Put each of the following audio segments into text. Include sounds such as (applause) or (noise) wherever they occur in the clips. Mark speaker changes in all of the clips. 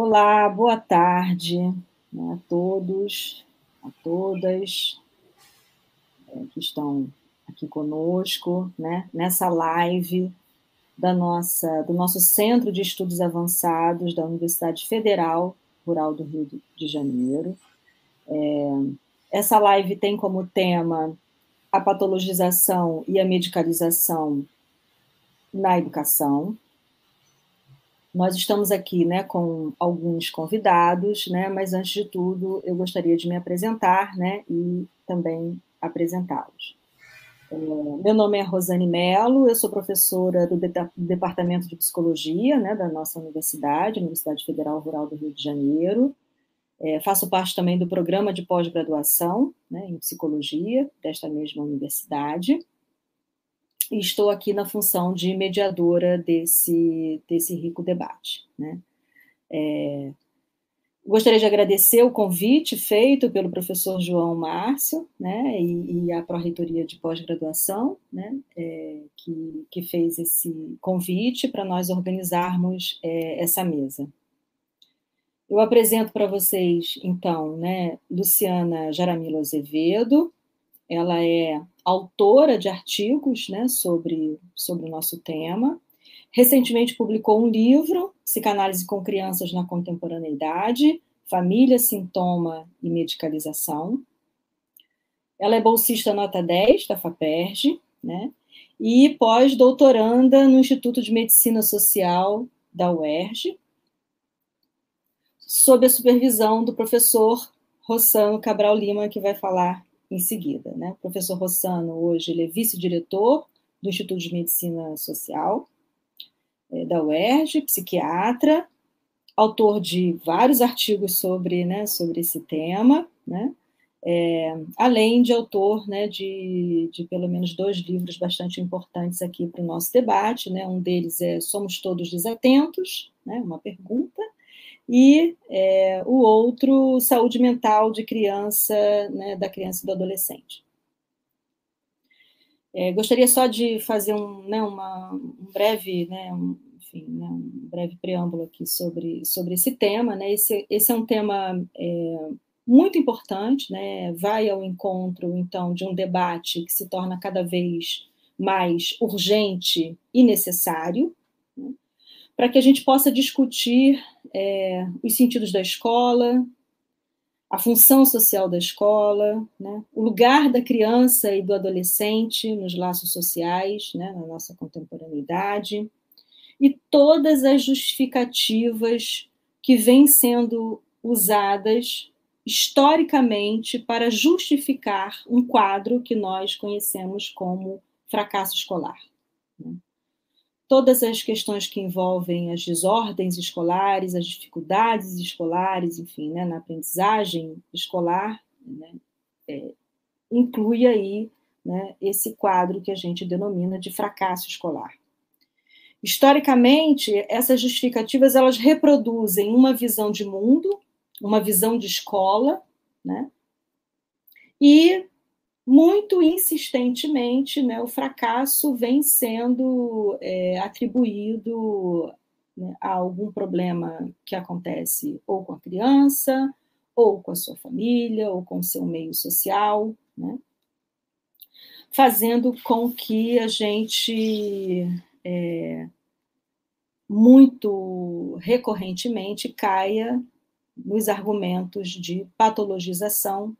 Speaker 1: Olá, boa tarde né, a todos, a todas é, que estão aqui conosco, né, nessa live da nossa, do nosso Centro de Estudos Avançados da Universidade Federal Rural do Rio de Janeiro. É, essa live tem como tema a patologização e a medicalização na educação. Nós estamos aqui né, com alguns convidados, né, mas antes de tudo eu gostaria de me apresentar né, e também apresentá-los. É, meu nome é Rosane Mello, eu sou professora do Departamento de Psicologia né, da nossa universidade, Universidade Federal Rural do Rio de Janeiro. É, faço parte também do programa de pós-graduação né, em psicologia desta mesma universidade e estou aqui na função de mediadora desse, desse rico debate. Né? É, gostaria de agradecer o convite feito pelo professor João Márcio né, e, e a Pró-Reitoria de Pós-Graduação, né, é, que, que fez esse convite para nós organizarmos é, essa mesa. Eu apresento para vocês, então, né, Luciana Jaramilo Azevedo, ela é autora de artigos né, sobre, sobre o nosso tema. Recentemente publicou um livro, Psicanálise com Crianças na Contemporaneidade, Família, Sintoma e Medicalização. Ela é bolsista nota 10 da FAPERJ, né? E pós-doutoranda no Instituto de Medicina Social da UERJ, sob a supervisão do professor Rossano Cabral Lima, que vai falar em seguida. Né? O professor Rossano, hoje, ele é vice-diretor do Instituto de Medicina Social é, da UERJ, psiquiatra, autor de vários artigos sobre, né, sobre esse tema, né? É, além de autor né, de, de, pelo menos dois livros bastante importantes aqui para o nosso debate. Né? Um deles é Somos Todos Desatentos, né, uma pergunta, e é, o outro, saúde mental de criança, né, da criança e do adolescente. É, gostaria só de fazer um, né, uma, um breve, né, um, enfim, né, um breve preâmbulo aqui sobre, sobre esse tema. Né? Esse, esse é um tema é, muito importante, né? vai ao encontro, então, de um debate que se torna cada vez mais urgente e necessário? Para que a gente possa discutir é, os sentidos da escola, a função social da escola, né, o lugar da criança e do adolescente nos laços sociais, né, na nossa contemporaneidade, e todas as justificativas que vêm sendo usadas historicamente para justificar um quadro que nós conhecemos como fracasso escolar. Né todas as questões que envolvem as desordens escolares, as dificuldades escolares, enfim, né, na aprendizagem escolar, né, é, inclui aí né, esse quadro que a gente denomina de fracasso escolar. Historicamente, essas justificativas elas reproduzem uma visão de mundo, uma visão de escola, né, e muito insistentemente, né, o fracasso vem sendo é, atribuído né, a algum problema que acontece ou com a criança, ou com a sua família, ou com o seu meio social, né, fazendo com que a gente é, muito recorrentemente caia nos argumentos de patologização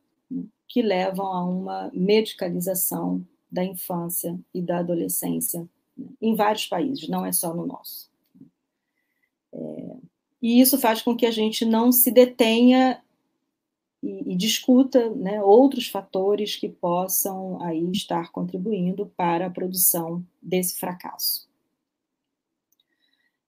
Speaker 1: que levam a uma medicalização da infância e da adolescência né, em vários países, não é só no nosso. É, e isso faz com que a gente não se detenha e, e discuta né, outros fatores que possam aí estar contribuindo para a produção desse fracasso.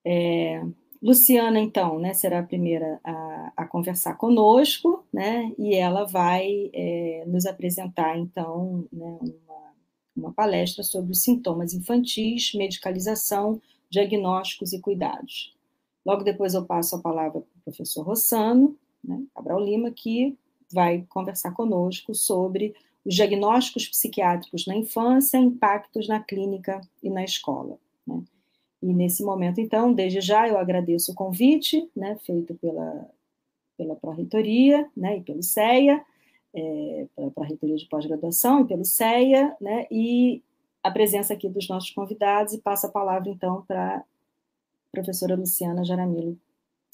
Speaker 1: É, Luciana, então, né, será a primeira a, a conversar conosco, né, e ela vai é, nos apresentar, então, né, uma, uma palestra sobre os sintomas infantis, medicalização, diagnósticos e cuidados. Logo depois eu passo a palavra para o professor Rossano, né, Cabral Lima, que vai conversar conosco sobre os diagnósticos psiquiátricos na infância, impactos na clínica e na escola. E nesse momento, então, desde já eu agradeço o convite, né, feito pela, pela Pró-Reitoria, né, e pelo CEA, é, para a Reitoria de Pós-Graduação e pelo CEA, né, e a presença aqui dos nossos convidados, e passo a palavra, então, para a professora Luciana Jaramilo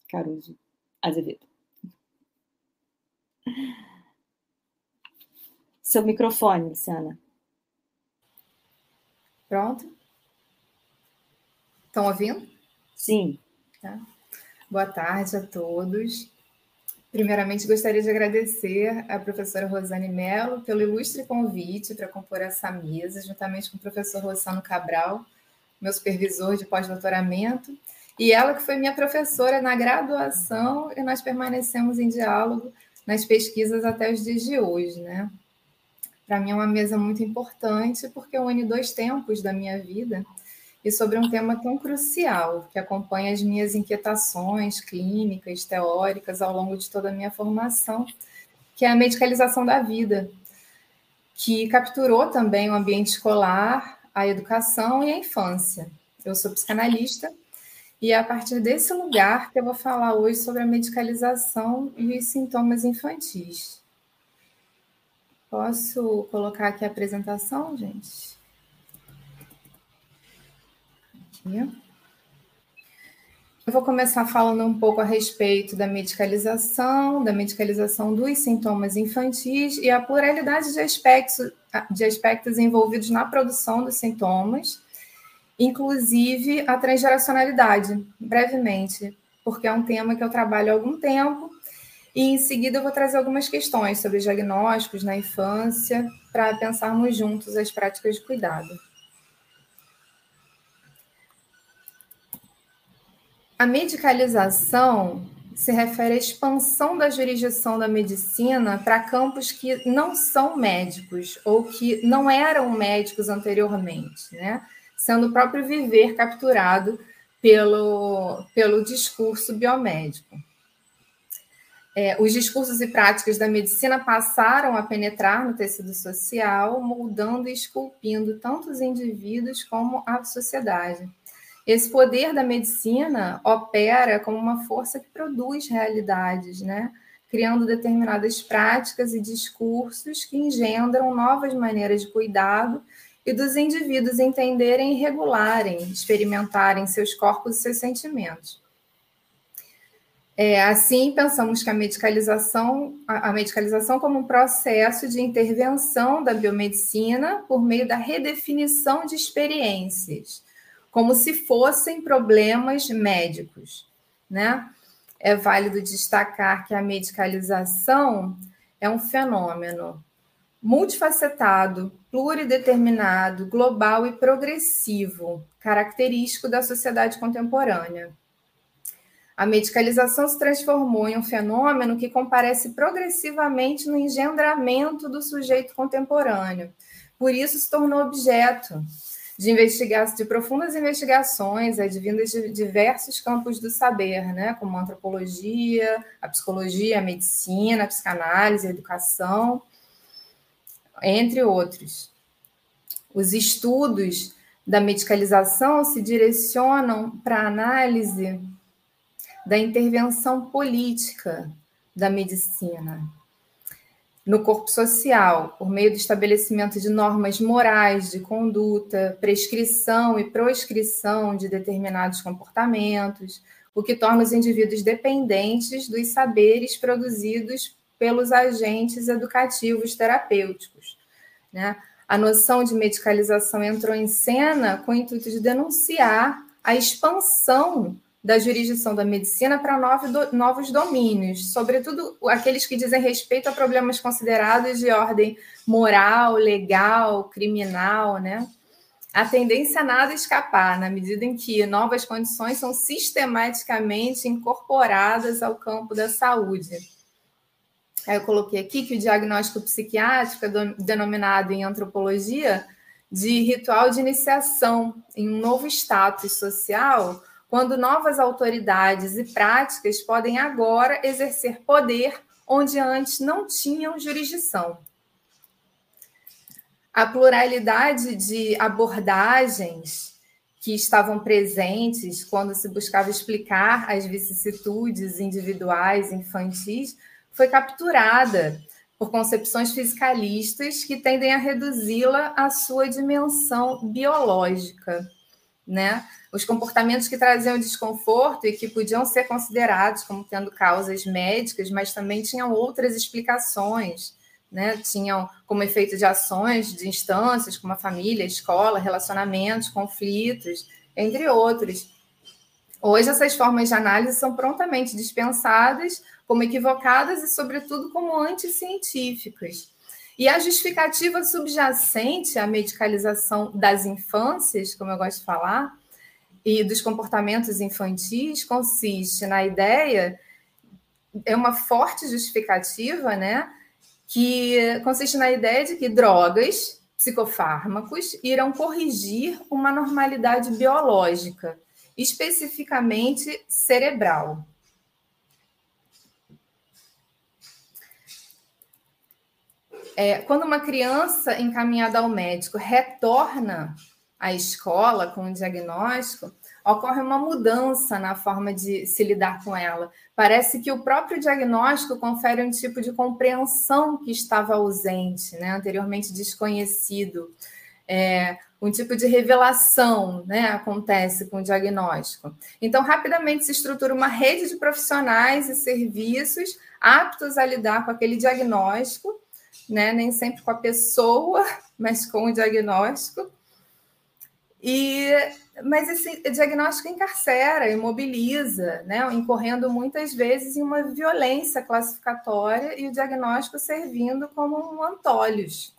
Speaker 1: Caruso Azevedo. Seu microfone, Luciana.
Speaker 2: Pronto? Estão ouvindo?
Speaker 1: Sim.
Speaker 2: Tá. Boa tarde a todos. Primeiramente, gostaria de agradecer à professora Rosane Mello pelo ilustre convite para compor essa mesa, juntamente com o professor Rossano Cabral, meu supervisor de pós-doutoramento, e ela que foi minha professora na graduação, e nós permanecemos em diálogo nas pesquisas até os dias de hoje, né? Para mim é uma mesa muito importante, porque une dois tempos da minha vida, e sobre um tema tão crucial, que acompanha as minhas inquietações clínicas, teóricas ao longo de toda a minha formação, que é a medicalização da vida, que capturou também o ambiente escolar, a educação e a infância. Eu sou psicanalista e é a partir desse lugar que eu vou falar hoje sobre a medicalização e os sintomas infantis. Posso colocar aqui a apresentação, gente? Eu vou começar falando um pouco a respeito da medicalização, da medicalização dos sintomas infantis e a pluralidade de aspectos, de aspectos envolvidos na produção dos sintomas, inclusive a transgeracionalidade, brevemente, porque é um tema que eu trabalho há algum tempo, e em seguida eu vou trazer algumas questões sobre diagnósticos na infância, para pensarmos juntos as práticas de cuidado. A medicalização se refere à expansão da jurisdição da medicina para campos que não são médicos ou que não eram médicos anteriormente, né? sendo o próprio viver capturado pelo, pelo discurso biomédico. É, os discursos e práticas da medicina passaram a penetrar no tecido social, moldando e esculpindo tanto os indivíduos como a sociedade. Esse poder da medicina opera como uma força que produz realidades, né? criando determinadas práticas e discursos que engendram novas maneiras de cuidado e dos indivíduos entenderem e regularem, experimentarem seus corpos e seus sentimentos. É, assim, pensamos que a medicalização, a, a medicalização como um processo de intervenção da biomedicina por meio da redefinição de experiências, como se fossem problemas médicos, né? É válido destacar que a medicalização é um fenômeno multifacetado, plurideterminado, global e progressivo, característico da sociedade contemporânea. A medicalização se transformou em um fenômeno que comparece progressivamente no engendramento do sujeito contemporâneo. Por isso se tornou objeto de, investigar, de profundas investigações advindas de diversos campos do saber, né, como a antropologia, a psicologia, a medicina, a psicanálise, a educação, entre outros. Os estudos da medicalização se direcionam para a análise da intervenção política da medicina no corpo social, por meio do estabelecimento de normas morais de conduta, prescrição e proscrição de determinados comportamentos, o que torna os indivíduos dependentes dos saberes produzidos pelos agentes educativos terapêuticos. Né? A noção de medicalização entrou em cena com o intuito de denunciar a expansão da jurisdição da medicina para novos domínios, sobretudo aqueles que dizem respeito a problemas considerados de ordem moral, legal, criminal, né? A tendência a nada escapar, na medida em que novas condições são sistematicamente incorporadas ao campo da saúde. Eu coloquei aqui que o diagnóstico psiquiátrico é denominado em antropologia de ritual de iniciação em um novo status social quando novas autoridades e práticas podem agora exercer poder onde antes não tinham jurisdição. A pluralidade de abordagens que estavam presentes quando se buscava explicar as vicissitudes individuais infantis foi capturada por concepções fisicalistas que tendem a reduzi-la à sua dimensão biológica, né? Os comportamentos que traziam desconforto e que podiam ser considerados como tendo causas médicas, mas também tinham outras explicações, né? Tinham como efeito de ações de instâncias como a família, a escola, relacionamentos, conflitos, entre outros. Hoje essas formas de análise são prontamente dispensadas como equivocadas e, sobretudo, como anticientíficas. E a justificativa subjacente à medicalização das infâncias, como eu gosto de falar, e dos comportamentos infantis consiste na ideia, é uma forte justificativa, né? Que consiste na ideia de que drogas, psicofármacos, irão corrigir uma normalidade biológica, especificamente cerebral. é, quando uma criança encaminhada ao médico retorna à escola com o diagnóstico, ocorre uma mudança na forma de se lidar com ela. Parece que o próprio diagnóstico confere um tipo de compreensão que estava ausente, né, anteriormente desconhecido. É, um tipo de revelação né, acontece com o diagnóstico. Então, rapidamente se estrutura uma rede de profissionais e serviços aptos a lidar com aquele diagnóstico né? Nem sempre com a pessoa, mas com o diagnóstico. E, mas esse diagnóstico encarcera, imobiliza, né? incorrendo muitas vezes em uma violência classificatória e o diagnóstico servindo como um antólogos.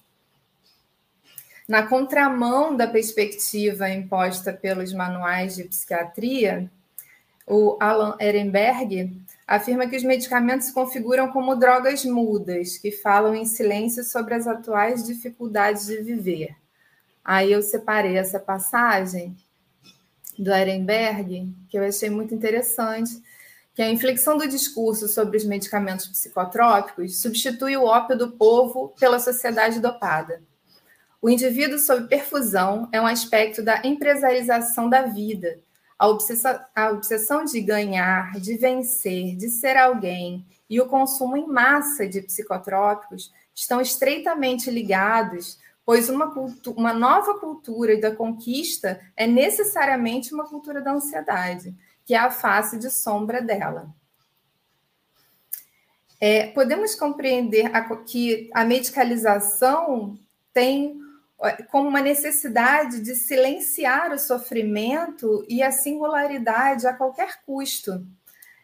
Speaker 2: Na contramão da perspectiva imposta pelos manuais de psiquiatria, o Alan Ehrenberg afirma que os medicamentos se configuram como drogas mudas, que falam em silêncio sobre as atuais dificuldades de viver. Aí eu separei essa passagem do Ehrenberg, que eu achei muito interessante, que a inflexão do discurso sobre os medicamentos psicotrópicos substitui o ópio do povo pela sociedade dopada. O indivíduo sob perfusão é um aspecto da empresarização da vida, a obsessão, a obsessão de ganhar, de vencer, de ser alguém e o consumo em massa de psicotrópicos estão estreitamente ligados, pois uma, uma nova cultura da conquista é necessariamente uma cultura da ansiedade, que é a face de sombra dela. É, podemos compreender a, que a medicalização tem como uma necessidade de silenciar o sofrimento e a singularidade a qualquer custo.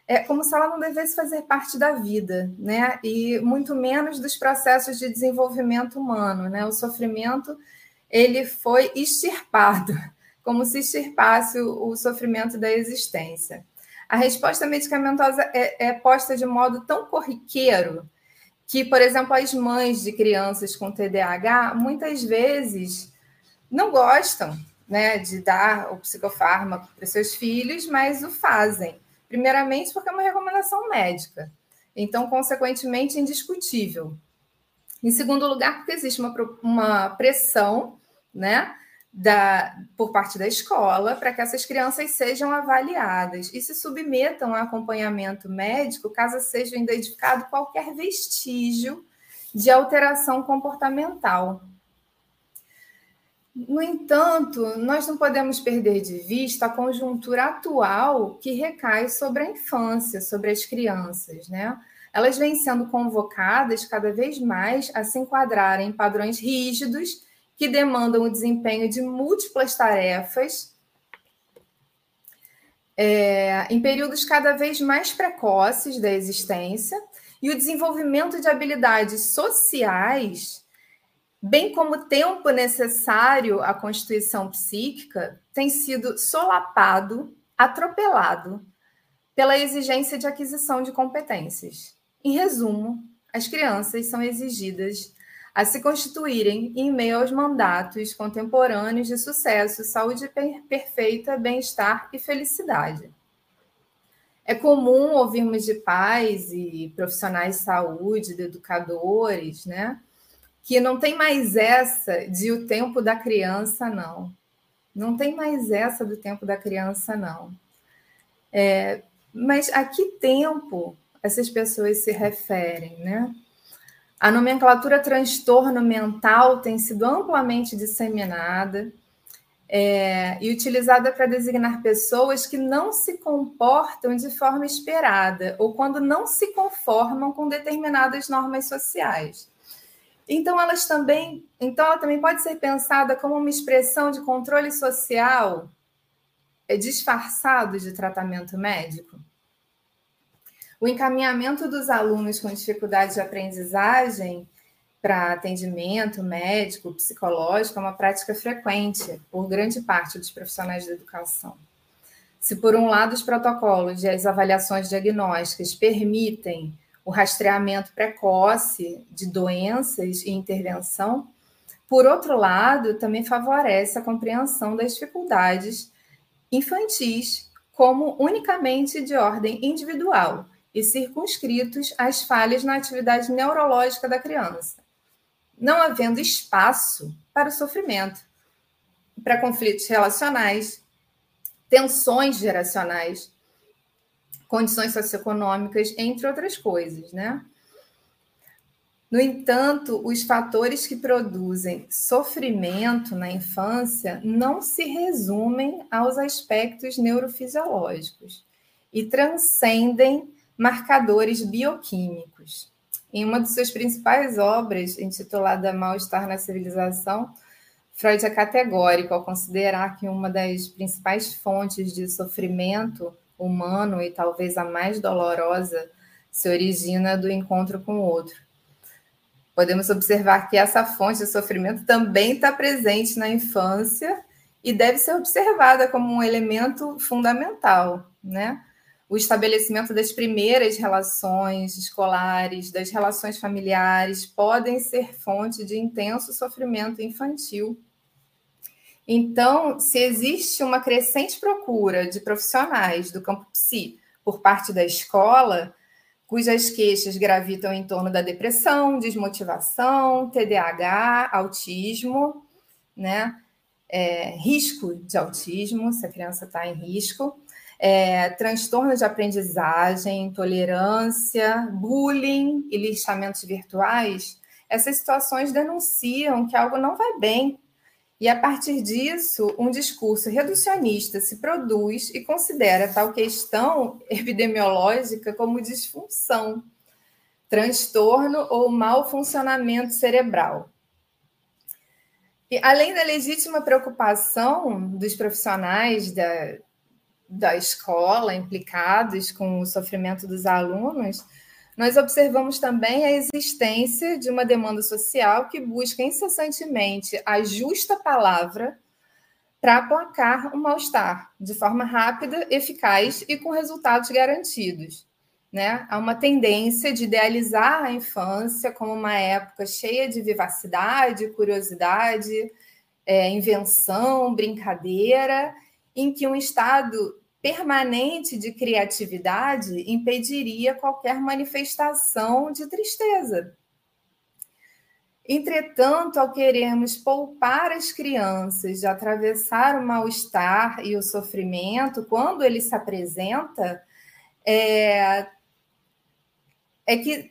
Speaker 2: É como se ela não devesse fazer parte da vida, né? E muito menos dos processos de desenvolvimento humano, né? O sofrimento ele foi extirpado, (laughs) como se extirpasse o, o sofrimento da existência. A resposta medicamentosa é, é posta de modo tão corriqueiro que, por exemplo, as mães de crianças com TDAH muitas vezes não gostam né, de dar o psicofármaco para seus filhos, mas o fazem. Primeiramente, porque é uma recomendação médica, então, consequentemente, indiscutível. Em segundo lugar, porque existe uma, uma pressão né, da, por parte da escola para que essas crianças sejam avaliadas e se submetam a acompanhamento médico caso seja identificado qualquer vestígio de alteração comportamental. No entanto, nós não podemos perder de vista a conjuntura atual que recai sobre a infância, sobre as crianças, né? Elas vêm sendo convocadas cada vez mais a se enquadrarem em padrões rígidos que demandam o desempenho de múltiplas tarefas é, em períodos cada vez mais precoces da existência e o desenvolvimento de habilidades sociais, bem como o tempo necessário à constituição psíquica, tem sido solapado, atropelado pela exigência de aquisição de competências. Em resumo, as crianças são exigidas a se constituírem em meio aos mandatos contemporâneos de sucesso, saúde perfeita, bem-estar e felicidade. É comum ouvirmos de pais e profissionais de saúde, de educadores, né, que não tem mais essa de o tempo da criança, não. Não tem mais essa do tempo da criança, não. É, mas a que tempo essas pessoas se referem, né? A nomenclatura transtorno mental tem sido amplamente disseminada é, e utilizada para designar pessoas que não se comportam de forma esperada ou quando não se conformam com determinadas normas sociais. Então, elas também, então ela também pode ser pensada como uma expressão de controle social é, disfarçado de tratamento médico. O encaminhamento dos alunos com dificuldade de aprendizagem para atendimento médico, psicológico, é uma prática frequente por grande parte dos profissionais da educação. Se, por um lado, os protocolos e as avaliações diagnósticas permitem o rastreamento precoce de doenças e intervenção, por outro lado, também favorece a compreensão das dificuldades infantis como unicamente de ordem individual e circunscritos às falhas na atividade neurológica da criança não havendo espaço para o sofrimento, para conflitos relacionais, tensões geracionais, condições socioeconômicas, entre outras coisas, né? No entanto, os fatores que produzem sofrimento na infância não se resumem aos aspectos neurofisiológicos e transcendem marcadores bioquímicos. Em uma de suas principais obras, intitulada Mal-Estar na Civilização, Freud é categórico ao considerar que uma das principais fontes de sofrimento humano e talvez a mais dolorosa se origina do encontro com o outro. Podemos observar que essa fonte de sofrimento também está presente na infância e deve ser observada como um elemento fundamental, né? o estabelecimento das primeiras relações escolares, das relações familiares, podem ser fonte de intenso sofrimento infantil. Então, se existe uma crescente procura de profissionais do campo psi por parte da escola, cujas queixas gravitam em torno da depressão, desmotivação, TDAH, autismo, né? É, risco de autismo, se a criança está em risco, é, transtorno de aprendizagem, intolerância, bullying e lixamentos virtuais, essas situações denunciam que algo não vai bem. E a partir disso, um discurso reducionista se produz e considera tal questão (laughs) epidemiológica como disfunção, transtorno ou mau funcionamento cerebral. E além da legítima preocupação dos profissionais da, da escola implicados com o sofrimento dos alunos, nós observamos também a existência de uma demanda social que busca incessantemente a justa palavra para aplacar o mal-estar de forma rápida, eficaz e com resultados garantidos. Né? Há uma tendência de idealizar a infância como uma época cheia de vivacidade, curiosidade, é, invenção, brincadeira, em que um estado permanente de criatividade impediria qualquer manifestação de tristeza. Entretanto, ao querermos poupar as crianças de atravessar o mal-estar e o sofrimento quando ele se apresenta, é, é que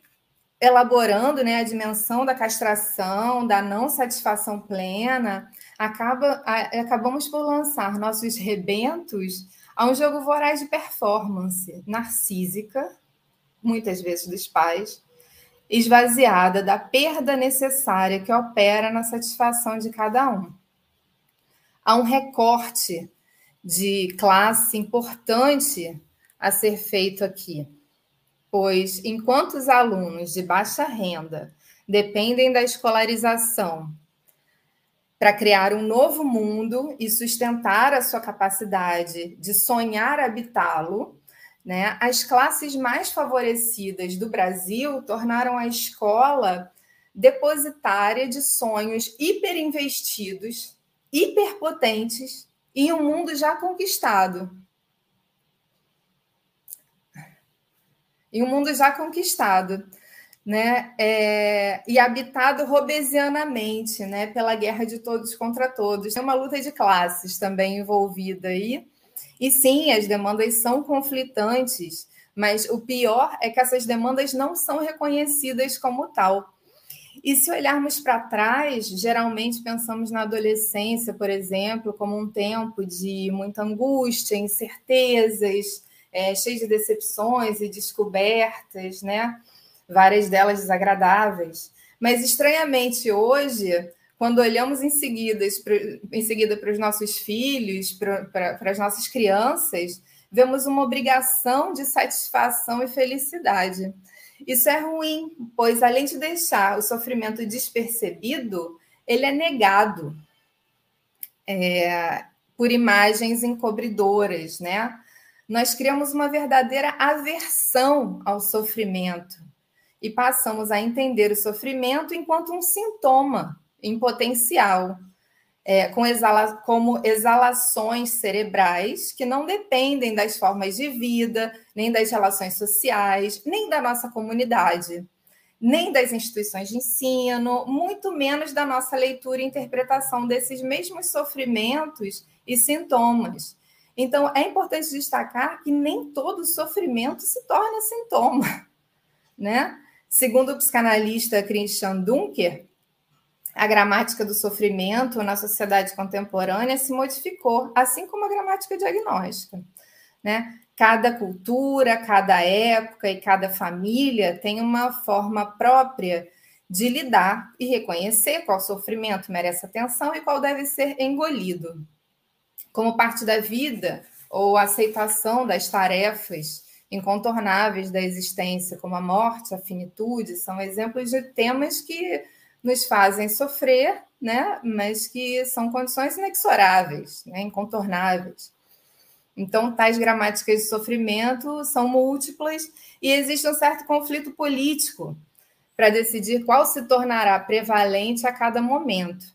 Speaker 2: elaborando né, a dimensão da castração, da não satisfação plena, acaba, acabamos por lançar nossos rebentos a um jogo voraz de performance narcísica, muitas vezes dos pais, esvaziada da perda necessária que opera na satisfação de cada um. Há um recorte de classe importante a ser feito aqui pois enquanto os alunos de baixa renda dependem da escolarização para criar um novo mundo e sustentar a sua capacidade de sonhar habitá-lo, né, as classes mais favorecidas do Brasil tornaram a escola depositária de sonhos hiperinvestidos, hiperpotentes em um mundo já conquistado, em um mundo já conquistado. Né, é, e habitado robesianamente, né, pela guerra de todos contra todos. Tem uma luta de classes também envolvida aí. E sim, as demandas são conflitantes, mas o pior é que essas demandas não são reconhecidas como tal. E se olharmos para trás, geralmente pensamos na adolescência, por exemplo, como um tempo de muita angústia, incertezas, é, cheio de decepções e descobertas, né? Várias delas desagradáveis. Mas, estranhamente, hoje, quando olhamos em seguida, em seguida para os nossos filhos, para, para, para as nossas crianças, vemos uma obrigação de satisfação e felicidade. Isso é ruim, pois além de deixar o sofrimento despercebido, ele é negado é, por imagens encobridoras, né? Nós criamos uma verdadeira aversão ao sofrimento e passamos a entender o sofrimento enquanto um sintoma em potencial, é, com exala como exalações cerebrais que não dependem das formas de vida, nem das relações sociais, nem da nossa comunidade, nem das instituições de ensino, muito menos da nossa leitura e interpretação desses mesmos sofrimentos e sintomas. Então, é importante destacar que nem todo sofrimento se torna sintoma, (laughs) né? Segundo o psicanalista Christian Dunker, a gramática do sofrimento na sociedade contemporânea se modificou, assim como a gramática diagnóstica. Né? Cada cultura, cada época e cada família tem uma forma própria de lidar e reconhecer qual sofrimento merece atenção e qual deve ser engolido. Como parte da vida ou aceitação das tarefas incontornáveis da existência, como a morte, a finitude, são exemplos de temas que nos fazem sofrer, né? mas que são condições inexoráveis, né? incontornáveis. Então, tais gramáticas de sofrimento são múltiplas e existe um certo conflito político para decidir qual se tornará prevalente a cada momento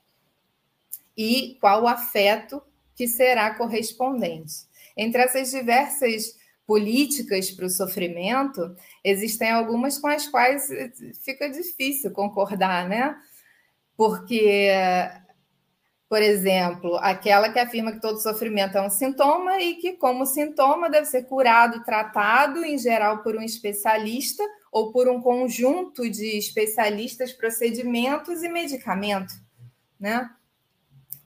Speaker 2: e qual o afeto que será correspondente. Entre essas diversas políticas para o sofrimento, existem algumas com as quais fica difícil concordar, né? Porque, por exemplo, aquela que afirma que todo sofrimento é um sintoma e que, como sintoma, deve ser curado, tratado, em geral, por um especialista ou por um conjunto de especialistas, procedimentos e medicamento, né?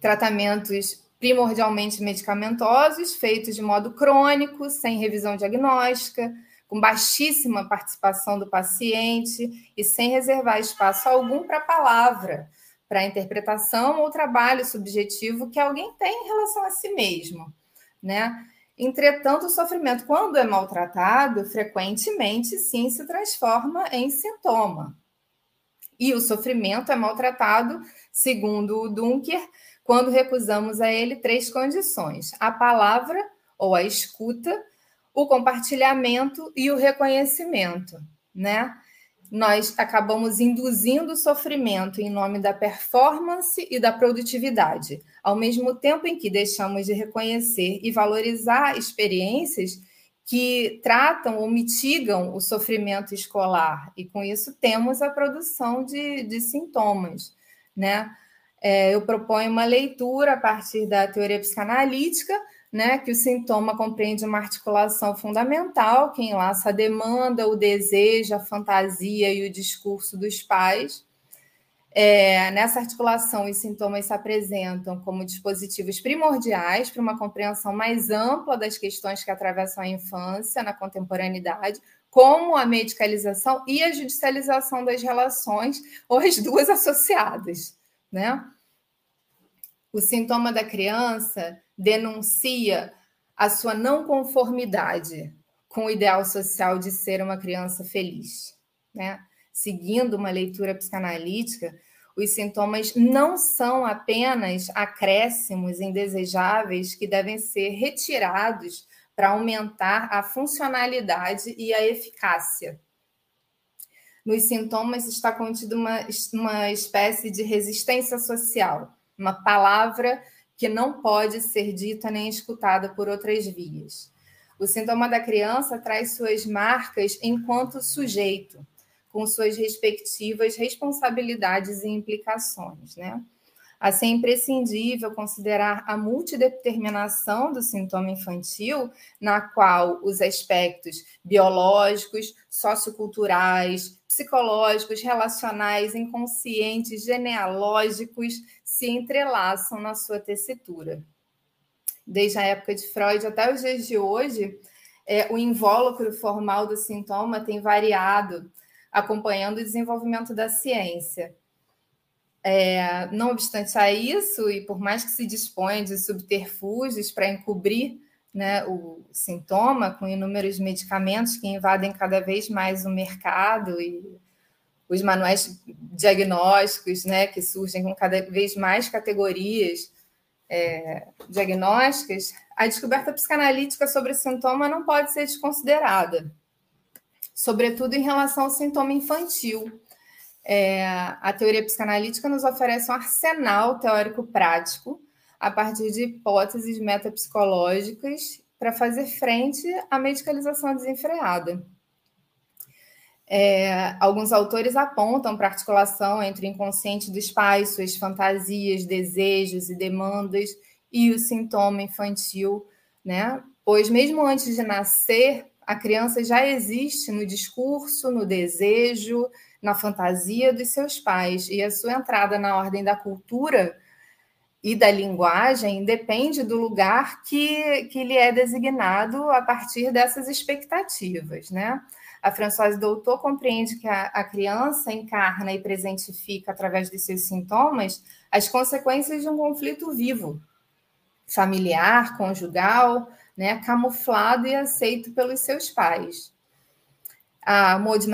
Speaker 2: Tratamentos primordialmente medicamentosos, feitos de modo crônico, sem revisão diagnóstica, com baixíssima participação do paciente e sem reservar espaço algum para a palavra, para a interpretação ou trabalho subjetivo que alguém tem em relação a si mesmo, né? Entretanto, o sofrimento, quando é maltratado, frequentemente sim se transforma em sintoma. E o sofrimento é maltratado, segundo o Dunker, quando recusamos a ele três condições: a palavra ou a escuta, o compartilhamento e o reconhecimento, né? Nós acabamos induzindo sofrimento em nome da performance e da produtividade, ao mesmo tempo em que deixamos de reconhecer e valorizar experiências que tratam ou mitigam o sofrimento escolar, e com isso temos a produção de, de sintomas, né? É, eu proponho uma leitura a partir da teoria psicanalítica, né, que o sintoma compreende uma articulação fundamental que enlaça a demanda, o desejo, a fantasia e o discurso dos pais. É, nessa articulação, os sintomas se apresentam como dispositivos primordiais para uma compreensão mais ampla das questões que atravessam a infância na contemporaneidade, como a medicalização e a judicialização das relações, ou as duas associadas né? O sintoma da criança denuncia a sua não conformidade com o ideal social de ser uma criança feliz, né? Seguindo uma leitura psicanalítica, os sintomas não são apenas acréscimos indesejáveis que devem ser retirados para aumentar a funcionalidade e a eficácia nos sintomas está contida uma, uma espécie de resistência social, uma palavra que não pode ser dita nem escutada por outras vias. O sintoma da criança traz suas marcas enquanto sujeito, com suas respectivas responsabilidades e implicações, né? Assim, é imprescindível considerar a multideterminação do sintoma infantil, na qual os aspectos biológicos, socioculturais, psicológicos, relacionais, inconscientes, genealógicos se entrelaçam na sua tessitura. Desde a época de Freud até os dias de hoje, é, o invólucro formal do sintoma tem variado, acompanhando o desenvolvimento da ciência. É, não obstante a isso, e por mais que se disponha de subterfúgios para encobrir né, o sintoma, com inúmeros medicamentos que invadem cada vez mais o mercado e os manuais diagnósticos, né, que surgem com cada vez mais categorias é, diagnósticas, a descoberta psicanalítica sobre o sintoma não pode ser desconsiderada, sobretudo em relação ao sintoma infantil. É, a teoria psicanalítica nos oferece um arsenal teórico-prático a partir de hipóteses metapsicológicas para fazer frente à medicalização desenfreada. É, alguns autores apontam para a articulação entre o inconsciente dos pais, suas fantasias, desejos e demandas e o sintoma infantil, né? Pois mesmo antes de nascer, a criança já existe no discurso, no desejo, na fantasia dos seus pais. E a sua entrada na ordem da cultura e da linguagem depende do lugar que, que lhe é designado a partir dessas expectativas, né? A Françoise Doutor compreende que a, a criança encarna e presentifica, através de seus sintomas, as consequências de um conflito vivo, familiar, conjugal, né, camuflado e aceito pelos seus pais. A Maud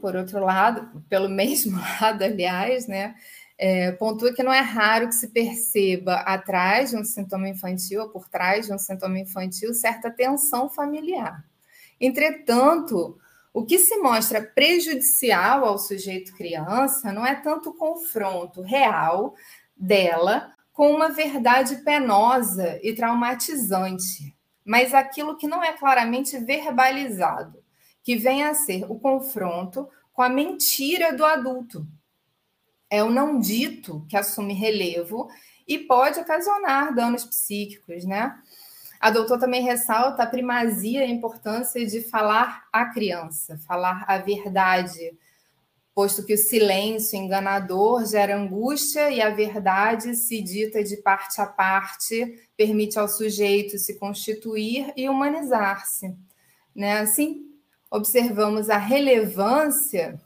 Speaker 2: por outro lado, pelo (laughs) mesmo lado, aliás, né, é, pontua que não é raro que se perceba atrás de um sintoma infantil, ou por trás de um sintoma infantil, certa tensão familiar. Entretanto, o que se mostra prejudicial ao sujeito criança não é tanto o confronto real dela com uma verdade penosa e traumatizante, mas aquilo que não é claramente verbalizado que vem a ser o confronto com a mentira do adulto. É o não dito que assume relevo e pode ocasionar danos psíquicos, né? A doutora também ressalta a primazia e a importância de falar à criança, falar a verdade, posto que o silêncio enganador gera angústia e a verdade, se dita de parte a parte, permite ao sujeito se constituir e humanizar-se. Né? Assim, observamos a relevância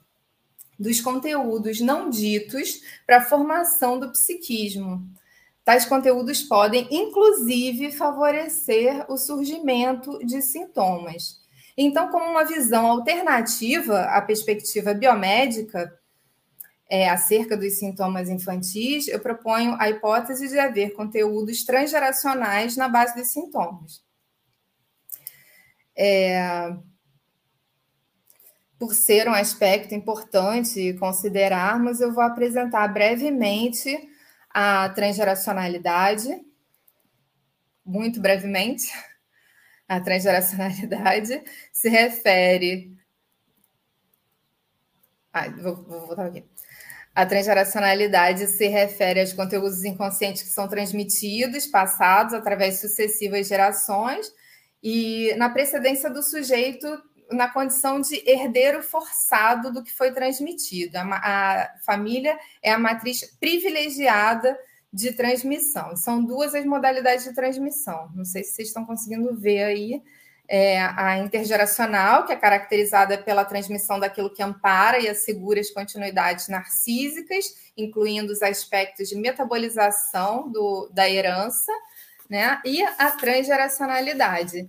Speaker 2: dos conteúdos não ditos para a formação do psiquismo. Tais conteúdos podem, inclusive, favorecer o surgimento de sintomas. Então, como uma visão alternativa à perspectiva biomédica é, acerca dos sintomas infantis, eu proponho a hipótese de haver conteúdos transgeracionais na base dos sintomas. É, por ser um aspecto importante considerarmos, eu vou apresentar brevemente a transgeracionalidade, muito brevemente. A transgeracionalidade se refere. Ah, vou, vou voltar aqui. A transgeracionalidade se refere aos conteúdos inconscientes que são transmitidos, passados através de sucessivas gerações, e na precedência do sujeito na condição de herdeiro forçado do que foi transmitido. A, a, família é a matriz privilegiada de transmissão. São duas as modalidades de transmissão. Não sei se vocês estão conseguindo ver aí. É a intergeracional, que é caracterizada pela transmissão daquilo que ampara e assegura as continuidades narcísicas, incluindo os aspectos de metabolização do, da herança, né? e a transgeracionalidade,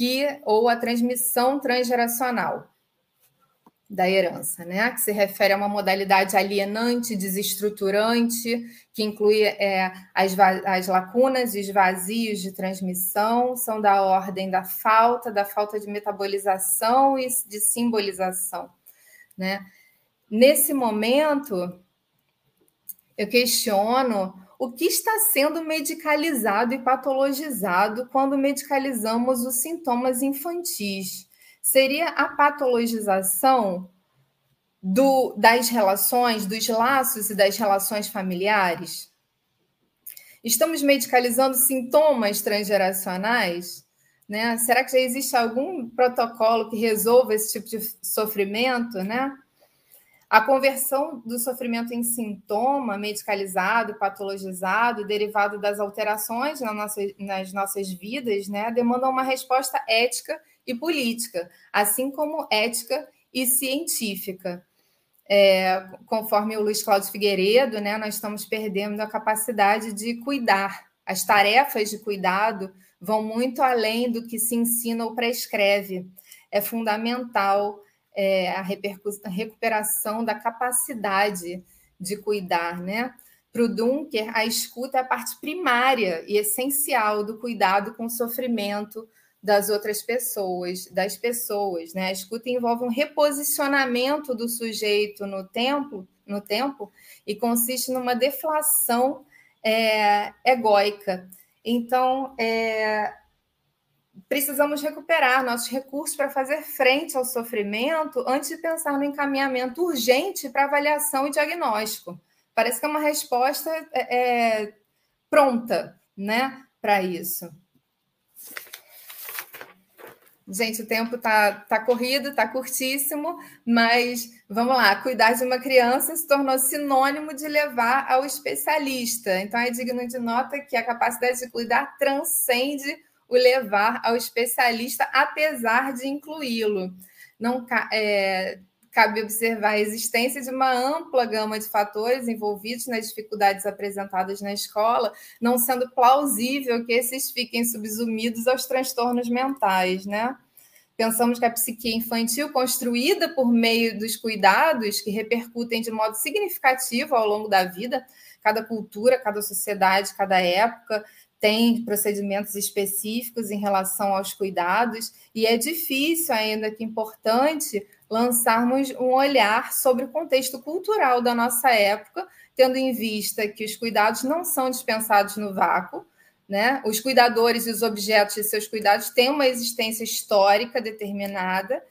Speaker 2: que ou a transmissão transgeracional da herança, né? Que se refere a uma modalidade alienante, desestruturante, que inclui é, as, as lacunas e os vazios de transmissão, são da ordem da falta, da falta de metabolização e de simbolização, né? Nesse momento, eu questiono o que está sendo medicalizado e patologizado quando medicalizamos os sintomas infantis? Seria a patologização do, das relações, dos laços e das relações familiares? Estamos medicalizando sintomas transgeracionais? Né? Será que já existe algum protocolo que resolva esse tipo de sofrimento? Né? A conversão do sofrimento em sintoma medicalizado, patologizado, derivado das alterações na nossa, nas nossas vidas, né, demanda uma resposta ética e política, assim como ética e científica. É, conforme o Luiz Cláudio Figueiredo, né, nós estamos perdendo a capacidade de cuidar. As tarefas de cuidado vão muito além do que se ensina ou prescreve. É fundamental é, a, a recuperação da capacidade de cuidar, né? Para o Dunker, a escuta é a parte primária e essencial do cuidado com o sofrimento das outras pessoas, das pessoas, né? A escuta envolve um reposicionamento do sujeito no tempo, no tempo, e consiste numa deflação é, egóica. Então, é, precisamos recuperar nossos recursos para fazer frente ao sofrimento antes de pensar no encaminhamento urgente para avaliação e diagnóstico. Parece que é uma resposta é, é pronta né, para isso. Gente, o tempo tá, tá corrido, tá curtíssimo, mas vamos lá. Cuidar de uma criança se tornou sinônimo de levar ao especialista. Então é digno de nota que a capacidade de cuidar transcende o levar ao especialista, apesar de incluí-lo. Não é, cabe observar a existência de uma ampla gama de fatores envolvidos nas dificuldades apresentadas na escola, não sendo plausível que esses fiquem subsumidos aos transtornos mentais, né? Pensamos que a psique infantil, construída por meio dos cuidados que repercutem de modo significativo ao longo da vida, cada cultura, cada sociedade, cada época, tem procedimentos específicos em relação aos cuidados, e é difícil, ainda que importante, lançarmos um olhar sobre o contexto cultural da nossa época, tendo em vista que os cuidados não são dispensados no vácuo, né? Os cuidadores e os objetos de seus cuidados têm uma existência histórica determinada,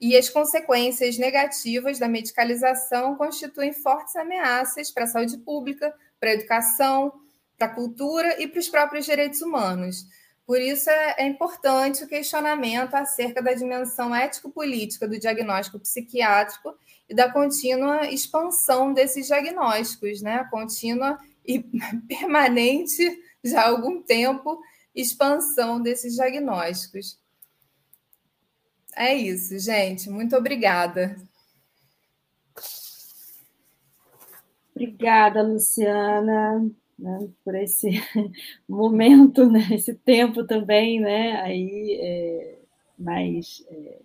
Speaker 2: e as consequências negativas da medicalização constituem fortes ameaças para a saúde pública, para a educação, para a cultura e para os próprios direitos humanos. Por isso é, é importante o questionamento acerca da dimensão ético-política do diagnóstico psiquiátrico e da contínua expansão desses diagnósticos, né? Contínua e (laughs) permanente, já há algum tempo, expansão desses diagnósticos. É isso, gente. Muito obrigada.
Speaker 1: Obrigada, Luciana né, por esse (laughs) momento, né, esse tempo também, né, aí é, mais é,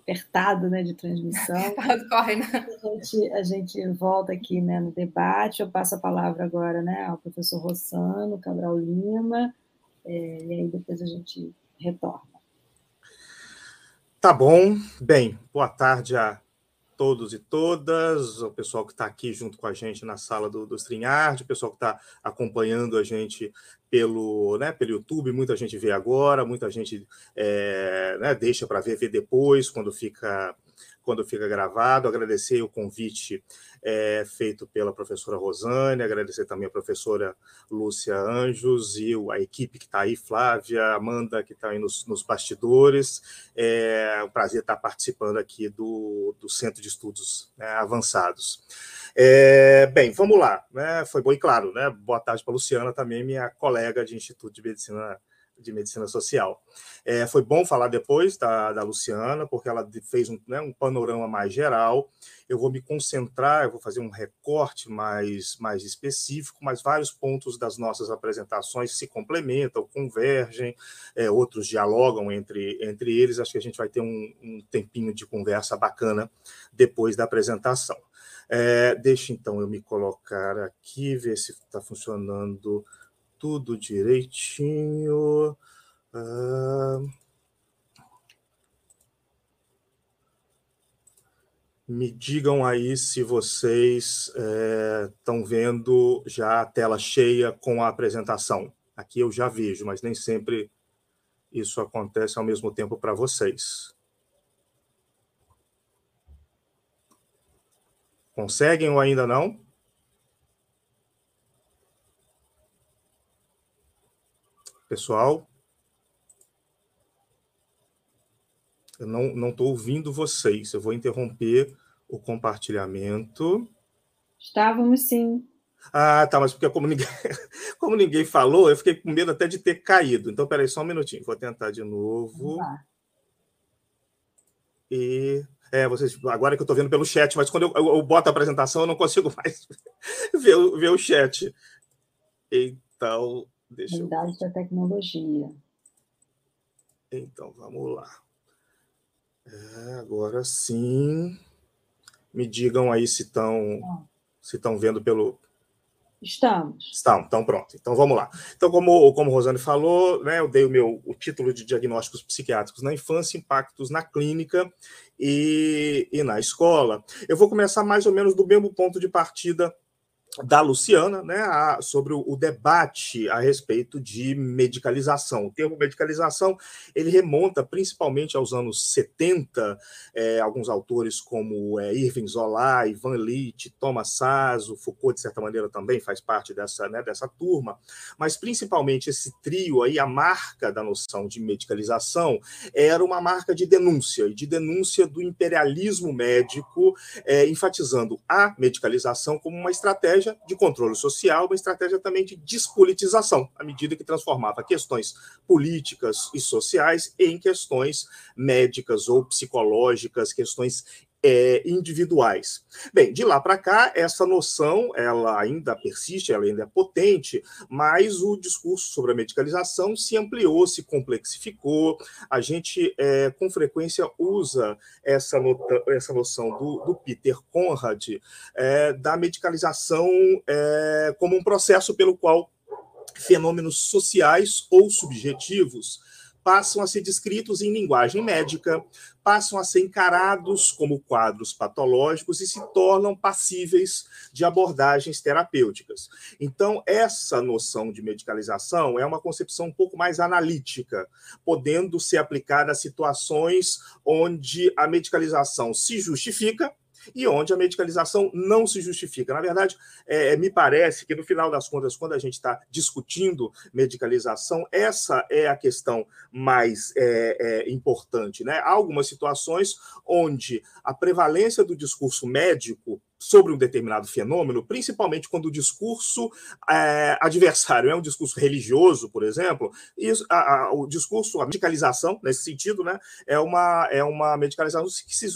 Speaker 1: apertado, né, de transmissão. (laughs)
Speaker 2: Corre, né?
Speaker 1: A gente, a gente volta aqui, né, no debate. Eu passo a palavra agora, né, ao professor Rossano Cabral Lima, é, e aí depois a gente retorna.
Speaker 3: Tá bom. Bem, boa tarde a todos e todas, o pessoal que está aqui junto com a gente na sala do, do StreamYard, o pessoal que está acompanhando a gente pelo, né, pelo YouTube, muita gente vê agora, muita gente é, né, deixa para ver, ver depois, quando fica quando fica gravado. Agradecer o convite é, feito pela professora Rosane, agradecer também a professora Lúcia Anjos e a equipe que está aí, Flávia, Amanda, que está aí nos, nos bastidores. É um prazer estar participando aqui do, do Centro de Estudos né, Avançados. É, bem, vamos lá. Né? Foi bom e claro, né? Boa tarde para a Luciana, também minha colega de Instituto de Medicina de Medicina Social. É, foi bom falar depois da, da Luciana, porque ela fez um, né, um panorama mais geral. Eu vou me concentrar, eu vou fazer um recorte mais, mais específico, mas vários pontos das nossas apresentações se complementam, convergem, é, outros dialogam entre, entre eles. Acho que a gente vai ter um, um tempinho de conversa bacana depois da apresentação. É, deixa então eu me colocar aqui, ver se está funcionando tudo direitinho. Ah, me digam aí se vocês estão é, vendo já a tela cheia com a apresentação. Aqui eu já vejo, mas nem sempre isso acontece ao mesmo tempo para vocês. Conseguem ou ainda não? Pessoal? Eu não estou ouvindo vocês. Eu vou interromper o compartilhamento.
Speaker 1: Estávamos sim.
Speaker 3: Ah, tá, mas porque como ninguém, (laughs) como ninguém falou, eu fiquei com medo até de ter caído. Então, peraí, só um minutinho. Vou tentar de novo. E. É, vocês, agora que eu estou vendo pelo chat, mas quando eu, eu, eu, boto a apresentação, eu não consigo (laughs) mais ver, ver o chat. Então, deixa
Speaker 1: eu... da tecnologia.
Speaker 3: Então, vamos lá. É, agora sim. Me digam aí se estão se estão vendo pelo.
Speaker 1: Estamos.
Speaker 3: Estão, então pronto. Então vamos lá. Então, como, como Rosane falou, né, eu dei o meu o título de diagnósticos psiquiátricos na infância, impactos na clínica e, e na escola. Eu vou começar mais ou menos do mesmo ponto de partida da Luciana, né, a, sobre o, o, debate a respeito de medicalização. O termo medicalização ele remonta principalmente aos anos 70, é, alguns autores como é, Irving Zola, Ivan Litt, Thomas Sasso, Foucault, de certa maneira, também faz parte dessa, né, dessa turma, mas principalmente esse trio aí, a marca da noção de medicalização era uma marca de denúncia, e de denúncia do imperialismo médico, é, enfatizando a medicalização como uma estratégia estratégia de controle social, uma estratégia também de despolitização, à medida que transformava questões políticas e sociais em questões médicas ou psicológicas, questões é, individuais. Bem, de lá para cá, essa noção ela ainda persiste, ela ainda é potente, mas o discurso sobre a medicalização se ampliou, se complexificou. A gente, é, com frequência, usa essa, nota, essa noção do, do Peter Conrad é, da medicalização é, como um processo pelo qual fenômenos sociais ou subjetivos passam a ser descritos em linguagem médica, passam a ser encarados como quadros patológicos e se tornam passíveis de abordagens terapêuticas. Então, essa noção de medicalização é uma concepção um pouco mais analítica, podendo ser aplicada a situações onde a medicalização se justifica e onde a medicalização não se justifica. Na verdade, é, me parece que, no final das contas, quando a gente está discutindo medicalização, essa é a questão mais é, é, importante. Né? Há algumas situações onde a prevalência do discurso médico sobre um determinado fenômeno, principalmente quando o discurso é, adversário é um discurso religioso, por exemplo, a, a, o discurso, a medicalização, nesse sentido, né, é, uma, é uma medicalização que se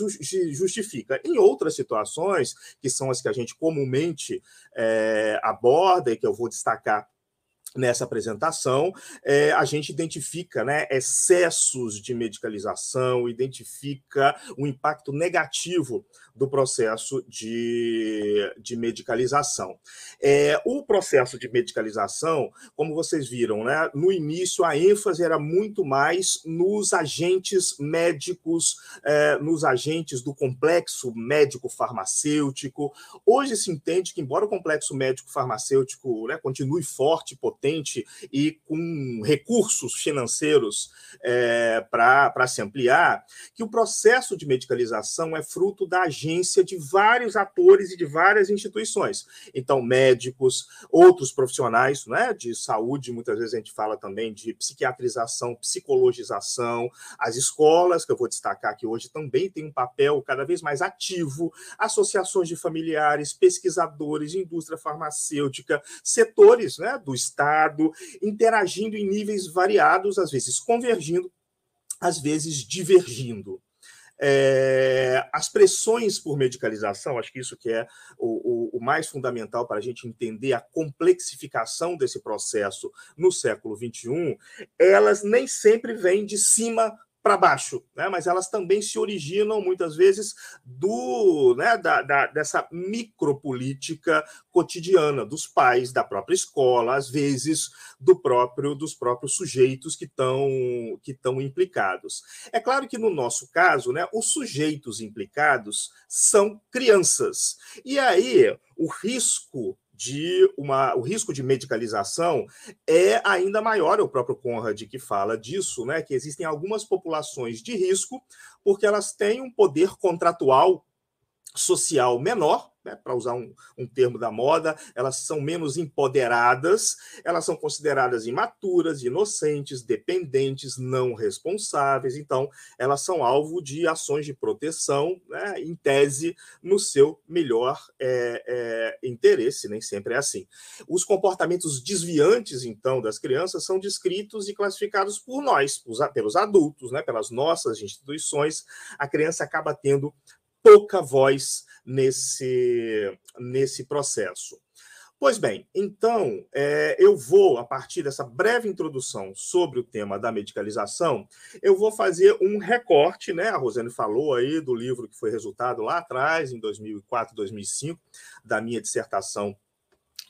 Speaker 3: justifica. Em outras situações, que são as que a gente comumente é, aborda e que eu vou destacar nessa apresentação, é, a gente identifica né, excessos de medicalização, identifica o impacto negativo do processo de, de medicalização. É, o processo de medicalização, como vocês viram, né, no início a ênfase era muito mais nos agentes médicos, é, nos agentes do complexo médico-farmacêutico. Hoje se entende que, embora o complexo médico-farmacêutico né, continue forte, potente e com recursos financeiros é, para se ampliar, que o processo de medicalização é fruto da agência agência de vários atores e de várias instituições. Então, médicos, outros profissionais né, de saúde, muitas vezes a gente fala também de psiquiatrização, psicologização, as escolas, que eu vou destacar aqui hoje, também têm um papel cada vez mais ativo, associações de familiares, pesquisadores, indústria farmacêutica, setores né, do Estado, interagindo em níveis variados, às vezes convergindo, às vezes divergindo. É, as pressões por medicalização, acho que isso que é o, o, o mais fundamental para a gente entender a complexificação desse processo no século XXI, elas nem sempre vêm de cima para baixo, né? mas elas também se originam muitas vezes do né, da, da, dessa micropolítica cotidiana dos pais, da própria escola, às vezes do próprio dos próprios sujeitos que estão que estão implicados. É claro que no nosso caso, né, os sujeitos implicados são crianças e aí o risco de uma, o risco de medicalização é ainda maior, é o próprio Conrad que fala disso, né, que existem algumas populações de risco porque elas têm um poder contratual social menor né, para usar um, um, termo da moda, elas são menos empoderadas, elas são consideradas imaturas, inocentes, dependentes, não responsáveis, então elas são alvo de ações de proteção, né, em tese, no seu melhor é, é, interesse, nem sempre é assim. Os comportamentos desviantes, então, das crianças são descritos e classificados por nós, pelos adultos, né, pelas nossas instituições, a criança acaba tendo pouca voz nesse, nesse processo. Pois bem, então é, eu vou, a partir dessa breve introdução sobre o tema da medicalização, eu vou fazer um recorte, né? A Rosane falou aí do livro que foi resultado lá atrás, em 2004, 2005, da minha dissertação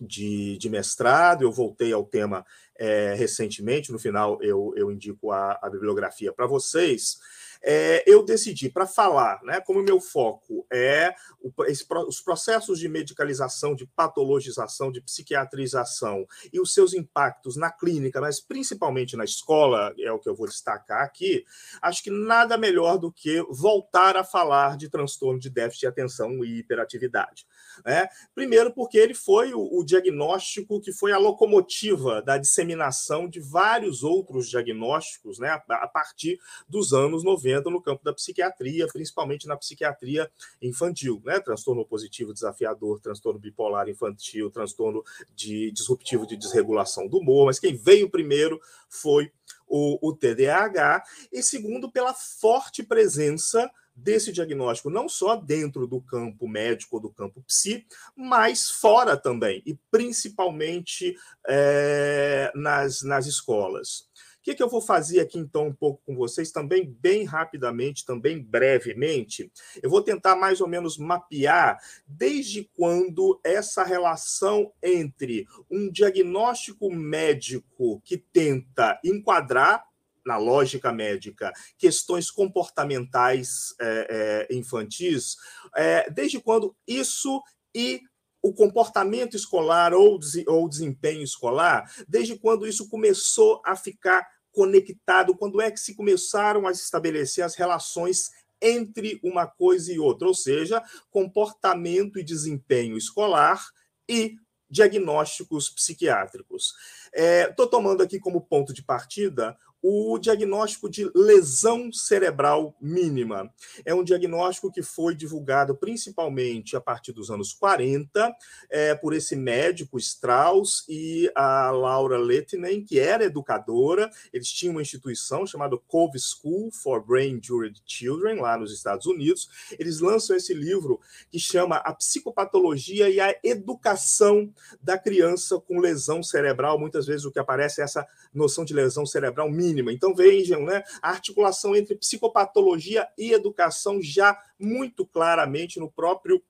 Speaker 3: de, de mestrado. Eu voltei ao tema é, recentemente, no final eu, eu indico a, a bibliografia para vocês é, eu decidi para falar, né, como meu foco é o, esse, os processos de medicalização, de patologização, de psiquiatrização e os seus impactos na clínica, mas principalmente na escola, é o que eu vou destacar aqui, acho que nada melhor do que voltar a falar de transtorno de déficit de atenção e hiperatividade. Né? Primeiro, porque ele foi o, o diagnóstico que foi a locomotiva da disseminação de vários outros diagnósticos né, a, a partir dos anos 90 no campo da psiquiatria, principalmente na psiquiatria infantil, né? Transtorno positivo desafiador, transtorno bipolar infantil, transtorno de disruptivo de desregulação do humor, mas quem veio primeiro foi o, o TDAH, e segundo, pela forte presença desse diagnóstico, não só dentro do campo médico ou do campo psi, mas fora também, e principalmente é, nas, nas escolas que, que eu vou fazer aqui, então, um pouco com vocês, também bem rapidamente, também brevemente? Eu vou tentar mais ou menos mapear desde quando essa relação entre um diagnóstico médico que tenta enquadrar na lógica médica, questões comportamentais é, é, infantis, é, desde quando isso e o comportamento escolar ou, ou desempenho escolar, desde quando isso começou a ficar conectado, quando é que se começaram a estabelecer as relações entre uma coisa e outra, ou seja, comportamento e desempenho escolar e diagnósticos psiquiátricos. Estou é, tomando aqui como ponto de partida o diagnóstico de lesão cerebral mínima. É um diagnóstico que foi divulgado principalmente a partir dos anos 40 é, por esse médico Strauss e a Laura Lettinen, que era educadora. Eles tinham uma instituição chamada Cove School for Brain Injured Children, lá nos Estados Unidos. Eles lançam esse livro que chama A Psicopatologia e a Educação da Criança com Lesão Cerebral. Muitas vezes o que aparece é essa noção de lesão cerebral mínima mínima. Então vejam, né, a articulação entre psicopatologia e educação já muito claramente no próprio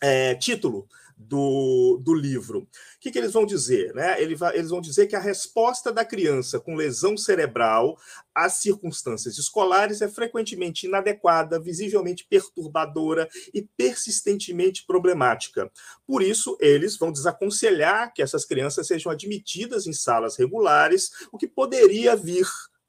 Speaker 3: é, título do, do livro. O que, que eles vão dizer? Né? Eles, eles vão dizer que a resposta da criança com lesão cerebral às circunstâncias escolares é frequentemente inadequada, visivelmente perturbadora e persistentemente problemática. Por isso, eles vão desaconselhar que essas crianças sejam admitidas em salas regulares, o que poderia vir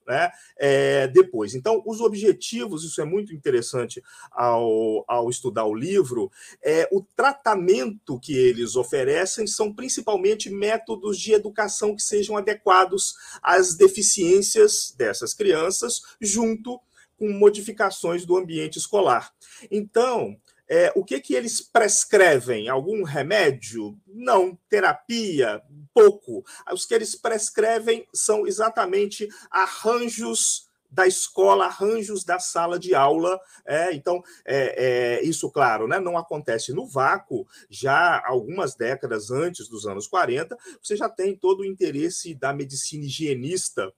Speaker 3: né, é, depois. Então, os objetivos, isso é muito interessante ao, ao estudar o livro, é, o tratamento que eles oferecem são principalmente métodos de educação que sejam adequados às deficiências dessas crianças, junto com modificações do ambiente escolar. Então, é, o que, que eles prescrevem? Algum remédio? Não. Terapia? Pouco. Os que eles prescrevem são exatamente arranjos da escola, arranjos da sala de aula. É, então, é, é, isso, claro, né, não acontece no vácuo. Já algumas décadas antes dos anos 40, você já tem todo o interesse da medicina higienista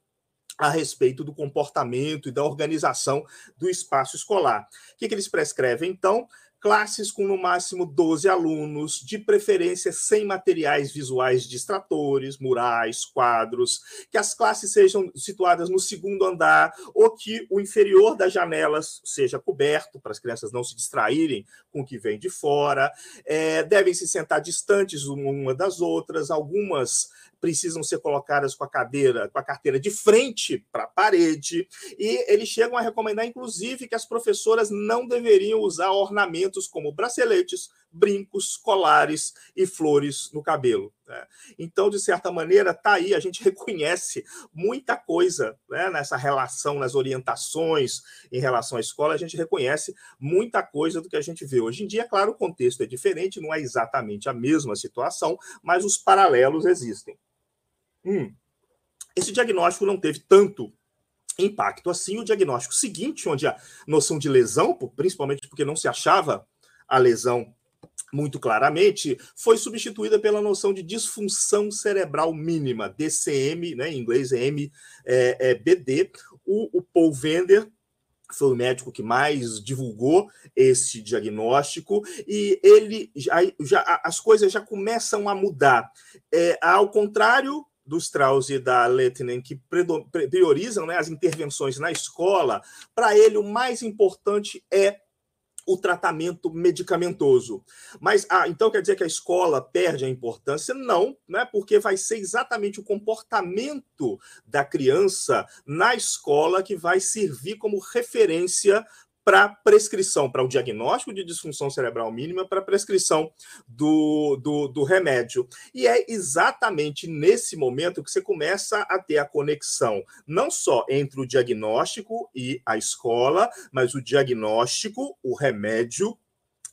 Speaker 3: a respeito do comportamento e da organização do espaço escolar. O que, que eles prescrevem, então? Classes com no máximo 12 alunos, de preferência sem materiais visuais distratores, murais, quadros, que as classes sejam situadas no segundo andar ou que o inferior das janelas seja coberto para as crianças não se distraírem com o que vem de fora, é, devem se sentar distantes uma das outras, algumas precisam ser colocadas com a cadeira, com a carteira de frente para a parede, e eles chegam a recomendar, inclusive, que as professoras não deveriam usar ornamentos como braceletes, brincos, colares e flores no cabelo. Né? Então, de certa maneira, tá aí, a gente (laughs) reconhece muita coisa né, nessa relação, nas orientações em relação à escola, a gente reconhece muita coisa do que a gente vê. Hoje em dia, claro, o contexto é diferente, não é exatamente a mesma situação, mas os paralelos existem. Hum. Esse diagnóstico não teve tanto impacto assim. O diagnóstico seguinte, onde a noção de lesão, principalmente porque não se achava a lesão muito claramente, foi substituída pela noção de disfunção cerebral mínima, DCM, né, em inglês é MBD. É, o, o Paul Vender foi o médico que mais divulgou esse diagnóstico e ele já, já as coisas já começam a mudar. É, ao contrário do Strauss e da Lettinen, que priorizam né, as intervenções na escola, para ele o mais importante é o tratamento medicamentoso. Mas, ah, então quer dizer que a escola perde a importância? Não, né? porque vai ser exatamente o comportamento da criança na escola que vai servir como referência para prescrição, para o diagnóstico de disfunção cerebral mínima, para prescrição do, do, do, remédio. E é exatamente nesse momento que você começa a ter a conexão, não só entre o diagnóstico e a escola, mas o diagnóstico, o remédio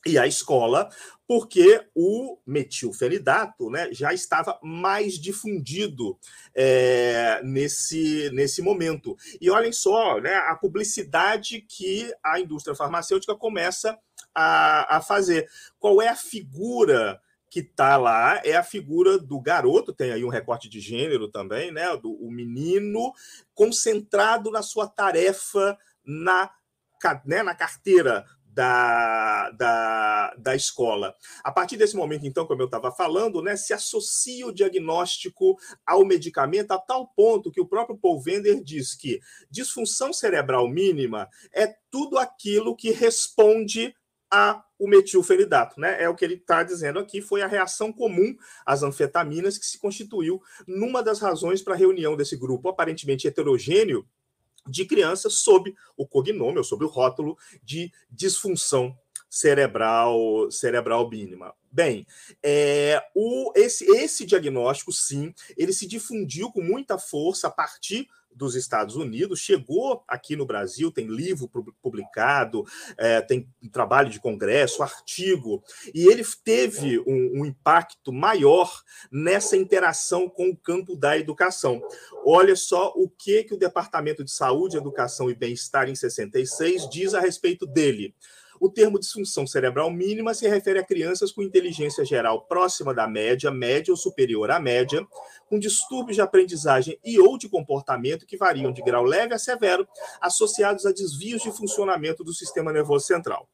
Speaker 3: e a escola, porque o metilfenidato né, já estava mais difundido é, nesse, nesse momento. E olhem só né, a publicidade que a indústria farmacêutica começa a, a fazer. Qual é a figura que está lá? É a figura do garoto, tem aí um recorte de gênero também, né? Do o menino concentrado na sua tarefa na, né, na carteira da, da, da escola. A partir desse momento, então, como eu estava falando, né, se associa o diagnóstico ao medicamento a tal ponto que o próprio Paul Vender diz que disfunção cerebral mínima é tudo aquilo que responde a o metilfenidato, né? É o que ele está dizendo aqui, foi a reação comum às anfetaminas que se constituiu numa das razões para a reunião desse grupo aparentemente heterogêneo de crianças sob o cognome, sob o rótulo de disfunção cerebral cerebral mínima. Bem, é, o, esse, esse diagnóstico, sim, ele se difundiu com muita força a partir dos Estados Unidos, chegou aqui no Brasil, tem livro publicado, é, tem trabalho de congresso, artigo, e ele teve um, um, impacto maior nessa interação com o campo da educação. Olha só o que, que o Departamento de Saúde, Educação e Bem-Estar, em 66, diz a respeito dele. O termo disfunção cerebral mínima se refere a crianças com inteligência geral próxima da média, média ou superior à média, com distúrbios de aprendizagem e ou de comportamento que variam de grau leve a severo, associados a desvios de funcionamento do sistema nervoso central.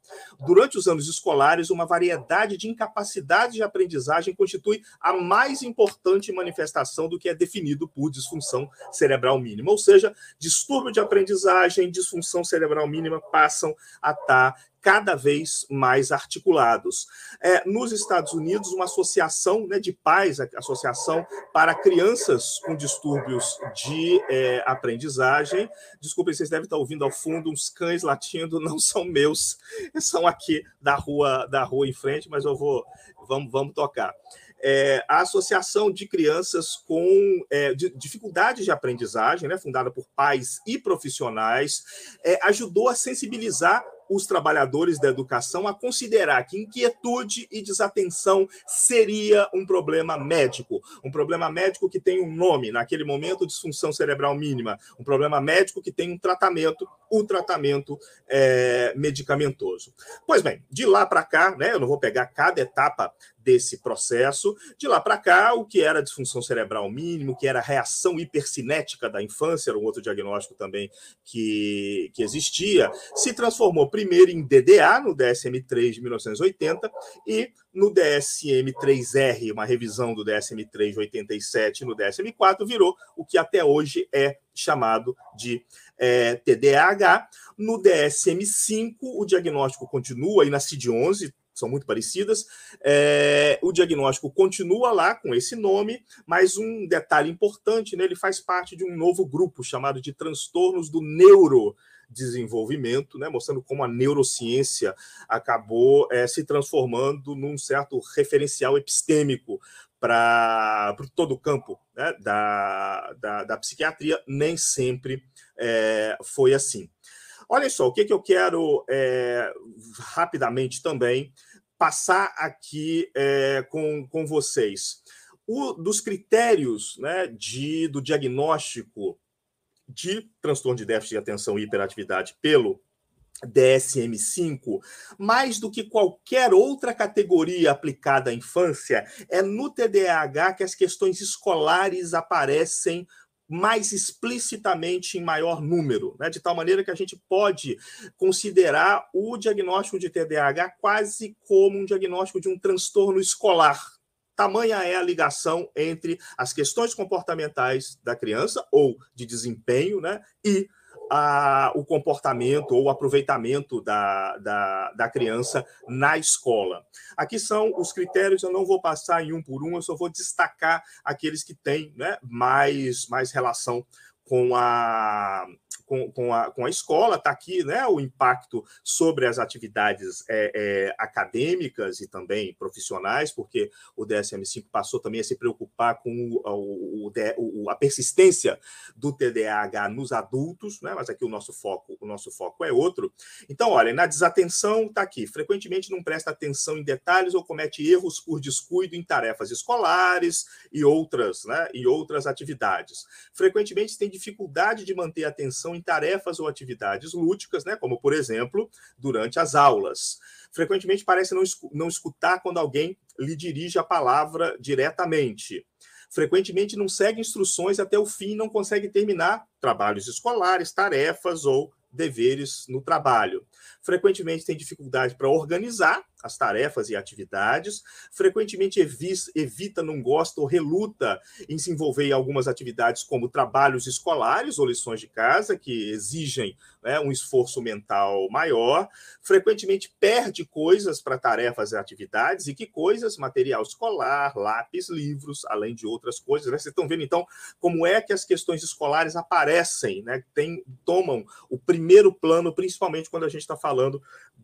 Speaker 3: Durante os anos escolares, uma variedade de incapacidades de aprendizagem constitui a mais importante manifestação do que é definido por disfunção cerebral mínima, ou seja, distúrbio de aprendizagem, disfunção cerebral mínima passam a estar cada vez mais articulados. É, nos Estados Unidos, uma associação né, de pais, associação para crianças com distúrbios de é, aprendizagem. Desculpem, vocês devem estar ouvindo ao fundo uns cães latindo, não são meus, (laughs) são aqui da rua da rua em frente, mas eu vou vamos, vamos tocar. É, a Associação de Crianças com é, de, Dificuldades de Aprendizagem, né, fundada por pais e profissionais, é, ajudou a sensibilizar os trabalhadores da educação a considerar que inquietude e desatenção seria um problema médico, um problema médico que tem um nome, naquele momento, disfunção cerebral mínima, um problema médico que tem um tratamento, o um tratamento é, medicamentoso. Pois bem, de lá para cá, né, eu não vou pegar cada etapa desse processo. De lá para cá, o que era disfunção cerebral mínimo, que era reação hipercinética da infância, era um outro diagnóstico também que, que existia, se transformou primeiro em DDA, no DSM-3 de 1980, e no DSM-3R, uma revisão do DSM-3 de 87, no DSM-4, virou o que até hoje é chamado de é, TDAH. No DSM-5, o diagnóstico continua, e na CID-11, são muito parecidas. É, o diagnóstico continua lá com esse nome, mas um detalhe importante, né, ele faz parte de um novo grupo chamado de transtornos do neuro desenvolvimento, né, mostrando como a neurociência acabou é, se transformando num certo referencial epistêmico para todo o campo né, da, da, da, psiquiatria, nem sempre é, foi assim. Olha só, o que, que eu quero é, rapidamente também passar aqui é, com, com vocês. O, dos critérios né, de, do diagnóstico de transtorno de déficit de atenção e hiperatividade pelo DSM-5, mais do que qualquer outra categoria aplicada à infância, é no TDAH que as questões escolares aparecem mais explicitamente em maior número, né? de tal maneira que a gente pode considerar o diagnóstico de TDAH quase como um diagnóstico de um transtorno escolar. Tamanha é a ligação entre as questões comportamentais da criança ou de desempenho né? e a, o comportamento ou o aproveitamento da, da, da, criança na escola. Aqui são os critérios, eu não vou passar em um por um, eu só vou destacar aqueles que têm né, mais, mais relação com a, com, com, a, com a escola, está aqui né, o impacto sobre as atividades é, é, acadêmicas e também profissionais, porque o DSM-5 passou também a se preocupar com o, o, o, a persistência do TDAH nos adultos, né, mas aqui o nosso foco, o nosso foco é outro. Então, olha, na desatenção está aqui, frequentemente não presta atenção em detalhes ou comete erros por descuido em tarefas escolares e outras, né, e outras atividades. Frequentemente tem dificuldade de manter a atenção em tarefas ou atividades lúdicas, né, como, por exemplo, durante as aulas. Frequentemente parece não, não escutar quando alguém lhe dirige a palavra diretamente. Frequentemente não segue instruções até o fim e não consegue terminar trabalhos escolares, tarefas ou deveres no trabalho. Frequentemente tem dificuldade para organizar as tarefas e atividades, frequentemente evita, não gosta ou reluta em se envolver em algumas atividades como trabalhos escolares ou lições de casa, que exigem né, um esforço mental maior, frequentemente perde coisas para tarefas e atividades, e que coisas? Material escolar, lápis, livros, além de outras coisas. Né? Vocês estão vendo, então, como é que as questões escolares aparecem, né? Tem, tomam o primeiro plano, principalmente quando a gente está falando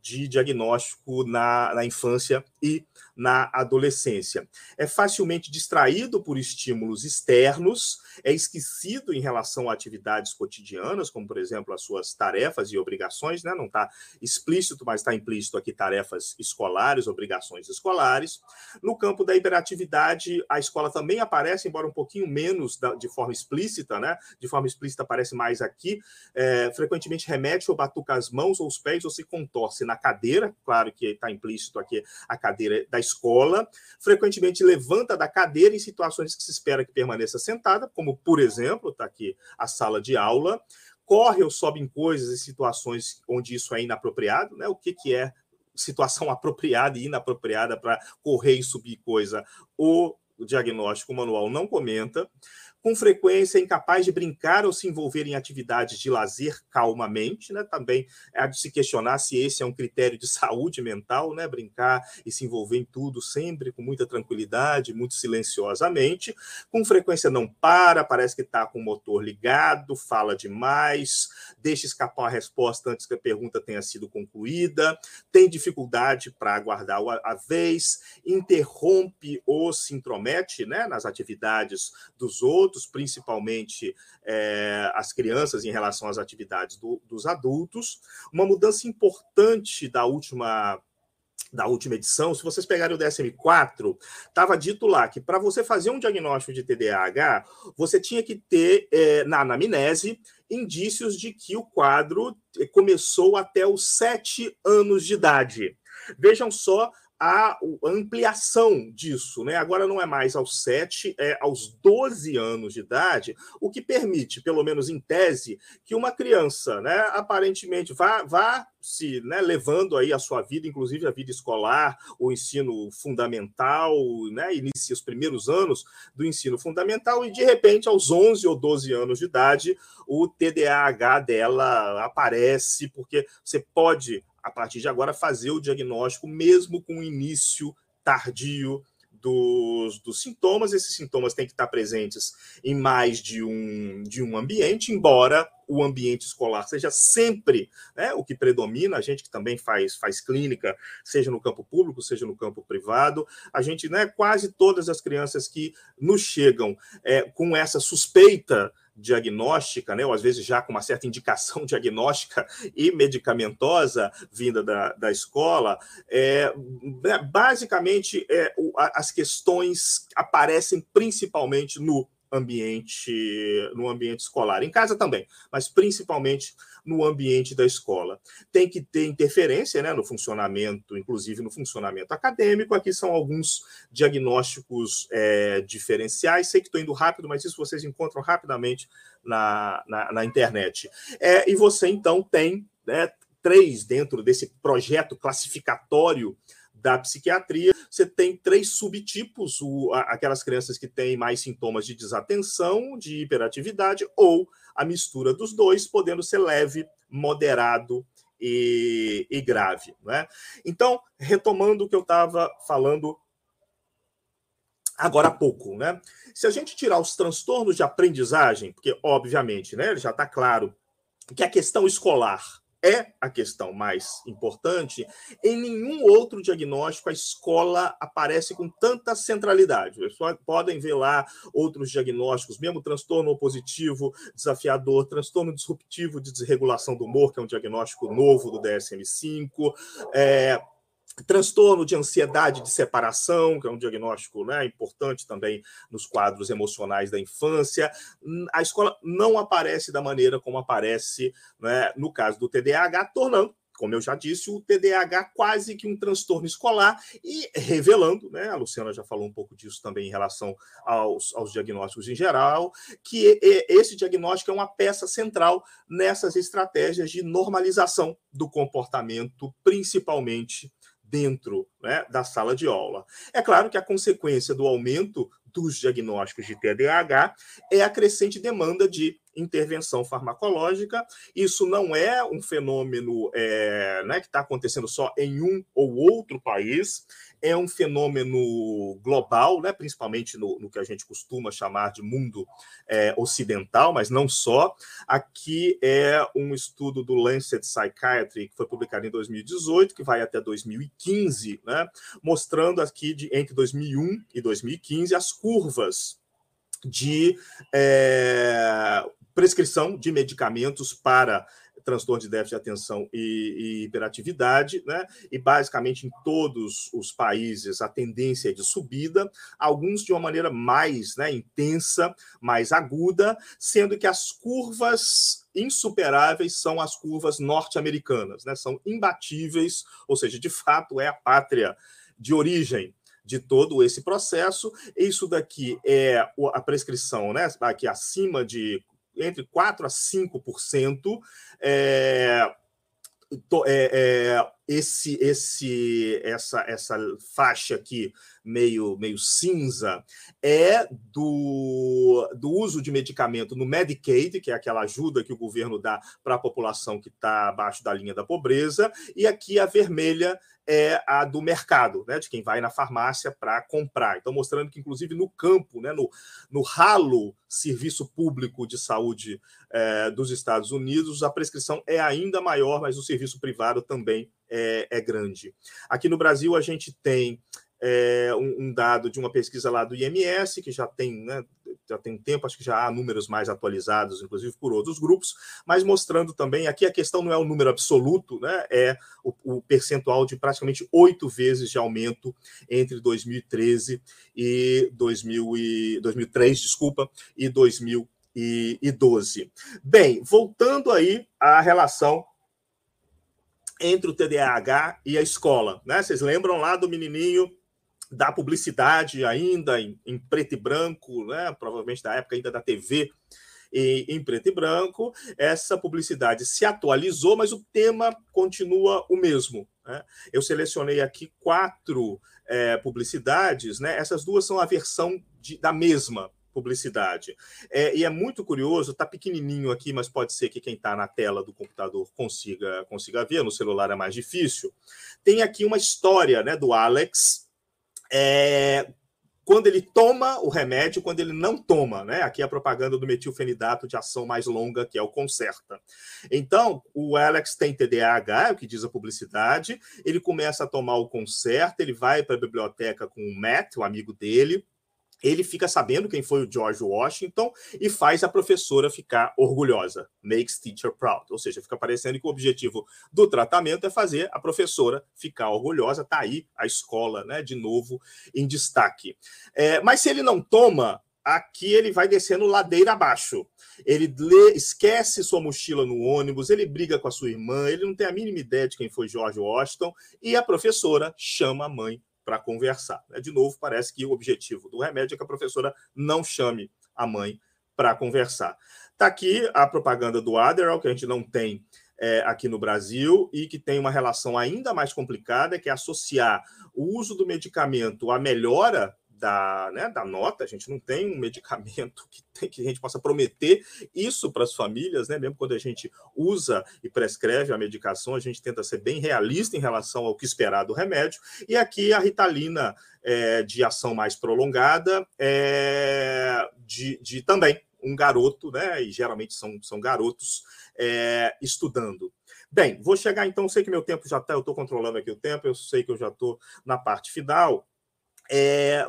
Speaker 3: de diagnóstico na, na infância e na adolescência. É facilmente distraído por estímulos externos, é esquecido em relação a atividades cotidianas, como, por exemplo, as suas tarefas e obrigações, né? não está explícito, mas está implícito aqui tarefas escolares, obrigações escolares. No campo da hiperatividade, a escola também aparece, embora um pouquinho menos da, de forma explícita, né? de forma explícita aparece mais aqui, é, frequentemente remete ou batuca as mãos ou os pés ou se contorce na cadeira, claro que está implícito aqui a cadeira da escola, frequentemente levanta da cadeira em situações que se espera que permaneça sentada, como, por exemplo, está aqui a sala de aula, corre ou sobe em coisas em situações onde isso é inapropriado, né? O que, que é situação (laughs) apropriada e inapropriada para correr e subir coisa? O diagnóstico manual não comenta com frequência incapaz de brincar ou se envolver em atividades de lazer calmamente, né? Também é de se questionar se esse é um critério de (laughs) saúde mental, né? Brincar e se envolver em tudo sempre com muita tranquilidade, muito silenciosamente. Com frequência não para, parece que está com o motor ligado, fala demais, deixa escapar a resposta antes que a pergunta tenha sido concluída, tem dificuldade para aguardar a vez, interrompe ou se intromete, né? Nas atividades dos outros adultos, principalmente é, as crianças em relação às atividades do, dos adultos. Uma mudança importante da última da última edição, se vocês pegarem o DSM-4, estava dito lá que para você fazer um diagnóstico de TDAH, você tinha que ter é, na anamnese indícios de que o quadro começou até os sete anos de idade. Vejam só a ampliação disso, né? Agora não é mais aos 7, é aos 12 anos de idade, o que permite, pelo menos em tese, que uma criança, né, aparentemente vá, vá se né, levando aí a sua vida, inclusive a vida escolar, o ensino fundamental, né, inicia os primeiros anos do ensino fundamental e de repente aos 11 ou 12 anos de idade, o TDAH dela aparece porque você pode a partir de agora, fazer o diagnóstico, mesmo com o início tardio dos, dos, sintomas. Esses sintomas têm que estar presentes em mais de um, de um ambiente, embora o ambiente escolar seja sempre né, o que predomina, a gente que também faz, faz clínica, seja no campo público, seja no campo privado, a gente, né, quase todas as crianças que nos chegam é, com essa suspeita diagnóstica, né, ou às vezes já com uma certa indicação (laughs) diagnóstica e medicamentosa vinda da, da escola, é, né, basicamente é, as questões aparecem principalmente no ambiente no ambiente escolar, em casa também, mas principalmente no ambiente da escola. Tem que ter interferência né, no funcionamento, inclusive no funcionamento acadêmico. Aqui são alguns diagnósticos é, diferenciais. Sei que estou indo rápido, mas isso vocês encontram rapidamente na, na, na internet. É, e você, então, tem né, três dentro desse projeto classificatório da psiquiatria, você tem três subtipos: o, aquelas crianças que têm mais sintomas de desatenção, de hiperatividade, ou a mistura dos dois, podendo ser leve, moderado e, e grave. Né? Então, retomando o que eu estava falando agora há pouco, né? Se a gente tirar os transtornos de aprendizagem, porque obviamente, né, já está claro que a questão escolar é a questão mais importante, em nenhum outro diagnóstico a escola aparece com tanta centralidade. Vocês podem ver lá outros diagnósticos, mesmo transtorno opositivo desafiador, transtorno disruptivo de desregulação do humor, que é um diagnóstico novo do DSM-5, é, transtorno de ansiedade de separação, que é um diagnóstico né, importante também nos quadros emocionais da infância. A escola não aparece da maneira como aparece né, no caso do TDAH, tornando como eu já disse, o TDAH quase que um transtorno escolar e revelando, né, a Luciana já falou um pouco disso também em relação aos, aos diagnósticos em geral, que esse diagnóstico é uma peça central nessas estratégias de normalização do comportamento, principalmente dentro né, da sala de aula. É claro que a consequência do aumento dos diagnósticos de TDAH é a crescente demanda de intervenção farmacológica. Isso não é um fenômeno é, né, que está acontecendo só em um ou outro país, é um fenômeno global, né, principalmente no, no que a gente costuma chamar de mundo é, ocidental, mas não só. Aqui é um estudo do Lancet Psychiatry, que foi publicado em 2018, que vai até 2015, né, mostrando aqui de, entre 2001 e 2015 as curvas de é, prescrição de medicamentos para transtorno de déficit de atenção e, e, hiperatividade, né? E basicamente em todos os países a tendência é de subida, alguns de uma maneira mais né, intensa, mais aguda, sendo que as curvas insuperáveis são as curvas norte-americanas, né? São imbatíveis, ou seja, de fato é a pátria de origem de todo esse processo. Isso daqui é a prescrição, né? Aqui acima de entre 4% a 5%. É, é, é, esse, esse, essa, essa faixa aqui meio, meio cinza é do, do uso de medicamento no Medicaid, que é aquela ajuda que o governo dá para a população que está abaixo da linha da pobreza, e aqui a vermelha é a do mercado, né, de quem vai na farmácia para comprar. Então, mostrando que, inclusive, no campo, né, no, no ralo serviço público de saúde é, dos Estados Unidos, a prescrição é ainda maior, mas o serviço privado também é, é grande. Aqui no Brasil, a gente tem é, um, um, dado de uma pesquisa lá do IMS, que já tem, né, já tem tempo, acho que já há números mais atualizados, inclusive por outros grupos, mas mostrando também, aqui a questão não é o número absoluto, né, é o, o percentual de praticamente oito vezes de aumento entre 2013 e, 2000 e 2003, desculpa, e 2012. Bem, voltando aí à relação entre o TDAH e a escola, né? Vocês lembram lá do menininho da publicidade ainda em, em, preto e branco, né? provavelmente da época ainda da TV em, em preto e branco. Essa publicidade se atualizou, mas o tema continua o mesmo. Né? Eu selecionei aqui quatro é, publicidades, né? essas duas são a versão de, da mesma publicidade. É, e é muito curioso, está pequenininho aqui, mas pode ser que quem está na tela do computador consiga, consiga ver, no celular é mais difícil. Tem aqui uma história né, do Alex, é, quando ele toma o remédio, quando ele não toma, né? Aqui é a propaganda do metilfenidato de ação mais longa, que é o Concerta. Então, o Alex tem TDAH, é o que diz a publicidade, ele começa a tomar o Concerta, ele vai para a biblioteca com o Matt, o amigo dele, ele fica sabendo quem foi o George Washington e faz a professora ficar orgulhosa. Makes teacher proud. Ou seja, fica parecendo que o objetivo do tratamento é fazer a professora ficar orgulhosa. Está aí a escola, né, de novo, em destaque. É, mas se ele não toma, aqui ele vai descendo ladeira abaixo. Ele lê, esquece sua mochila no ônibus, ele briga com a sua irmã, ele não tem a mínima ideia de quem foi George Washington, e a professora chama a mãe para conversar. Né? De novo, parece que o objetivo do remédio é que a professora não chame a mãe para conversar. Está aqui a propaganda do Adderall, que a gente não tem é, aqui no Brasil e que tem uma relação ainda mais complicada, que é associar o uso do medicamento à melhora da, né, da nota, a gente não tem um medicamento que, tem, que a gente possa prometer isso para as famílias, né? Mesmo quando a gente usa e prescreve a medicação, a gente tenta ser bem realista em relação ao que esperar do remédio. E aqui a ritalina é, de ação mais prolongada, é, de, de também um garoto, né? E geralmente são, são garotos é, estudando. Bem, vou chegar então, sei que meu tempo já está, eu estou controlando aqui o tempo, eu sei que eu já estou na parte final. É,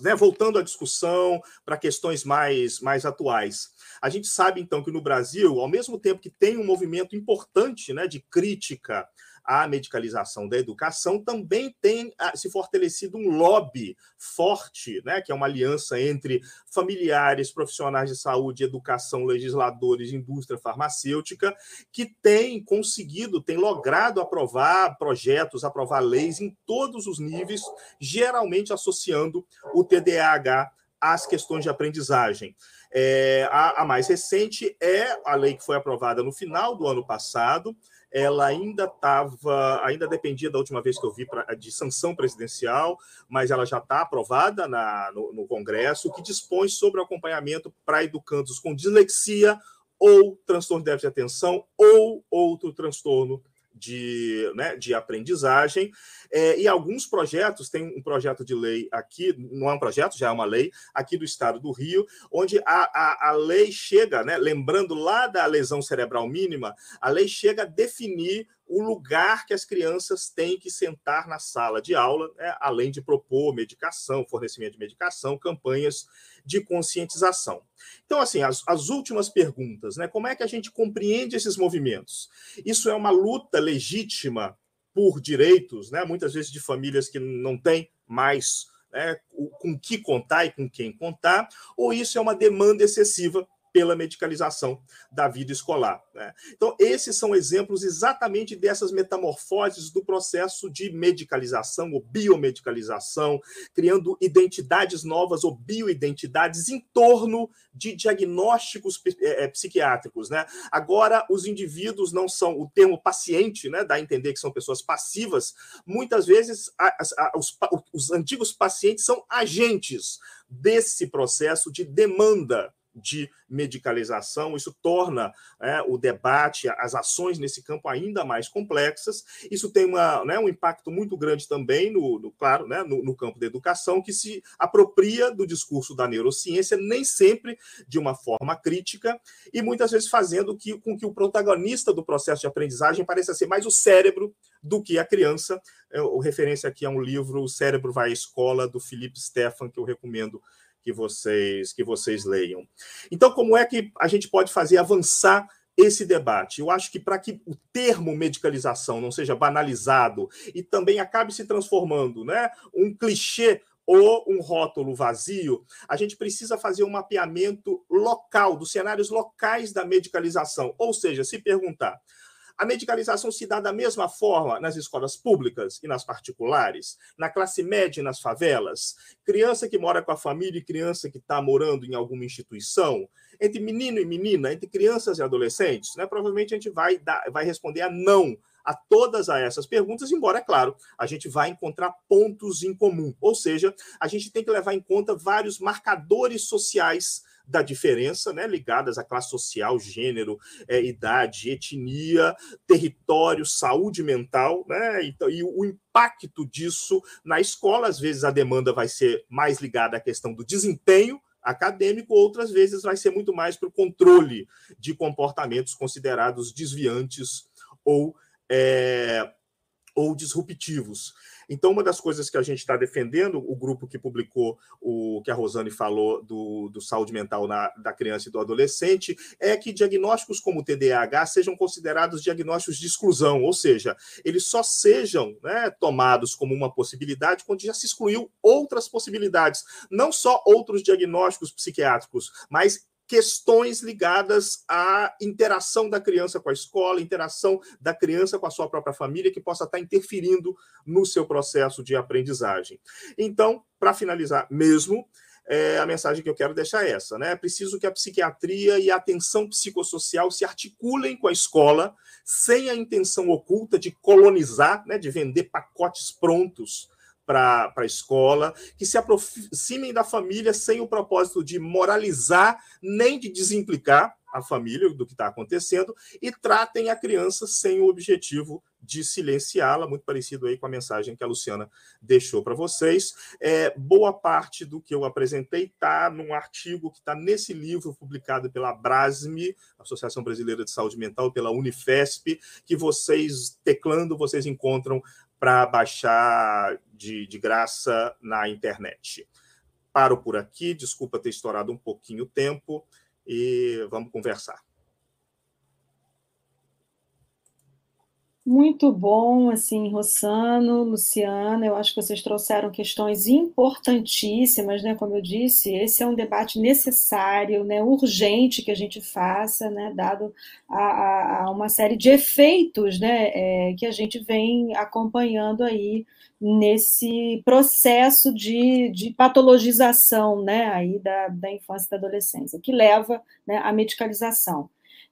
Speaker 3: né, voltando à discussão para questões mais, mais atuais. A gente sabe, então, que no Brasil, ao mesmo tempo que tem um movimento importante né, de crítica a medicalização da educação, também tem ah, se fortalecido um lobby forte, né, que é uma aliança entre familiares, profissionais de saúde, educação, legisladores, indústria farmacêutica, que tem conseguido, tem logrado aprovar projetos, aprovar leis em todos os níveis, geralmente associando o TDAH às questões de aprendizagem. É, a, a mais recente é a lei que foi aprovada no final do ano passado, ela ainda estava, ainda dependia da última vez que eu vi pra, de sanção presidencial, mas ela já está aprovada na, no, no Congresso, que dispõe sobre acompanhamento para educandos com dislexia ou transtorno de déficit de atenção ou outro transtorno de, né, de aprendizagem. É, e alguns projetos, tem um projeto de lei aqui, não é um projeto, já é uma lei, aqui do estado do Rio, onde a, a, a lei chega, né, lembrando lá da lesão cerebral mínima, a lei chega a definir o lugar que as crianças têm que sentar na sala de aula, né, além de propor medicação, fornecimento de medicação, campanhas de conscientização. Então, assim, as, as últimas perguntas, né? Como é que a gente compreende esses movimentos? Isso é uma luta legítima por direitos, né? Muitas vezes de famílias que não têm mais né, com que contar e com quem contar, ou isso é uma demanda excessiva pela medicalização da vida escolar. Né? Então, esses são exemplos exatamente dessas metamorfoses do processo de medicalização ou biomedicalização, criando identidades novas ou bioidentidades em torno de diagnósticos é, é, psiquiátricos. Né? Agora, os indivíduos não são, o termo paciente né, dá a entender que são pessoas passivas, muitas vezes a, a, os, os antigos pacientes são agentes desse processo de demanda de medicalização. Isso torna é, o debate, as ações nesse campo ainda mais complexas. Isso tem uma, né, um impacto muito grande também, no, no claro, né, no, no, campo da educação, que se apropria do discurso da neurociência, nem sempre de uma forma crítica, e muitas vezes fazendo que, com que o protagonista do processo de aprendizagem pareça ser mais o cérebro do que a criança. Eu, referência aqui a um livro, O Cérebro Vai à Escola, do Felipe Stefan, que eu recomendo que vocês que vocês leiam. Então, como é que a gente pode fazer avançar esse debate? Eu acho que para que o termo medicalização não seja banalizado e também acabe se transformando, né, um clichê ou um rótulo vazio, a gente precisa fazer um mapeamento local, dos cenários locais da medicalização. Ou seja, se perguntar, a medicalização se dá da mesma forma nas escolas públicas e nas particulares, na classe média e nas favelas, criança que mora com a família e criança que está morando em alguma instituição, entre menino e menina, entre crianças e adolescentes, né? Provavelmente a gente vai, dar, vai responder a não a todas essas perguntas, embora, é claro, a gente vai encontrar pontos em comum. Ou seja, a gente tem que levar em conta vários marcadores sociais da diferença, né, ligadas à classe social, gênero, é, idade, etnia, território, saúde mental, né, então, e o impacto disso na escola. Às vezes a demanda vai ser mais ligada à questão do desempenho acadêmico, outras vezes vai ser muito mais para o controle de comportamentos considerados desviantes ou, é, ou disruptivos. Então, uma das coisas que a gente está defendendo, o grupo que publicou o que a Rosane falou do, do saúde mental na, da criança e do adolescente, é que diagnósticos como o TDAH sejam considerados diagnósticos de exclusão, ou seja, eles só sejam né, tomados como uma possibilidade quando já se excluiu outras possibilidades, não só outros diagnósticos psiquiátricos, mas questões ligadas à interação da criança com a escola, interação da criança com a sua própria família, que possa estar interferindo no seu processo de aprendizagem. Então, para finalizar mesmo, é, a mensagem que eu quero deixar é essa, né? É preciso que a psiquiatria e a atenção psicossocial se articulem com a escola, sem a intenção oculta de colonizar, né, de vender pacotes prontos para a escola, que se aproximem da família sem o propósito de moralizar nem de desimplicar a família do que está acontecendo e tratem a criança sem o objetivo de silenciá-la, muito parecido aí com a mensagem que a Luciana deixou para vocês. É, boa parte do que eu apresentei está num artigo que está nesse livro publicado pela Brasme, Associação Brasileira de Saúde Mental, pela Unifesp, que vocês, teclando, vocês encontram para baixar de, de graça na internet. Paro por aqui, desculpa ter estourado um pouquinho o tempo e vamos conversar.
Speaker 1: Muito bom, assim, Rossano, Luciana, eu acho que vocês trouxeram questões importantíssimas, né? Como eu disse, esse é um debate necessário, né? Urgente que a gente faça, né? Dado a, a uma série de efeitos, né? É, que a gente vem acompanhando aí nesse processo de, de patologização, né? Aí da, da infância e da adolescência, que leva né, à medicalização.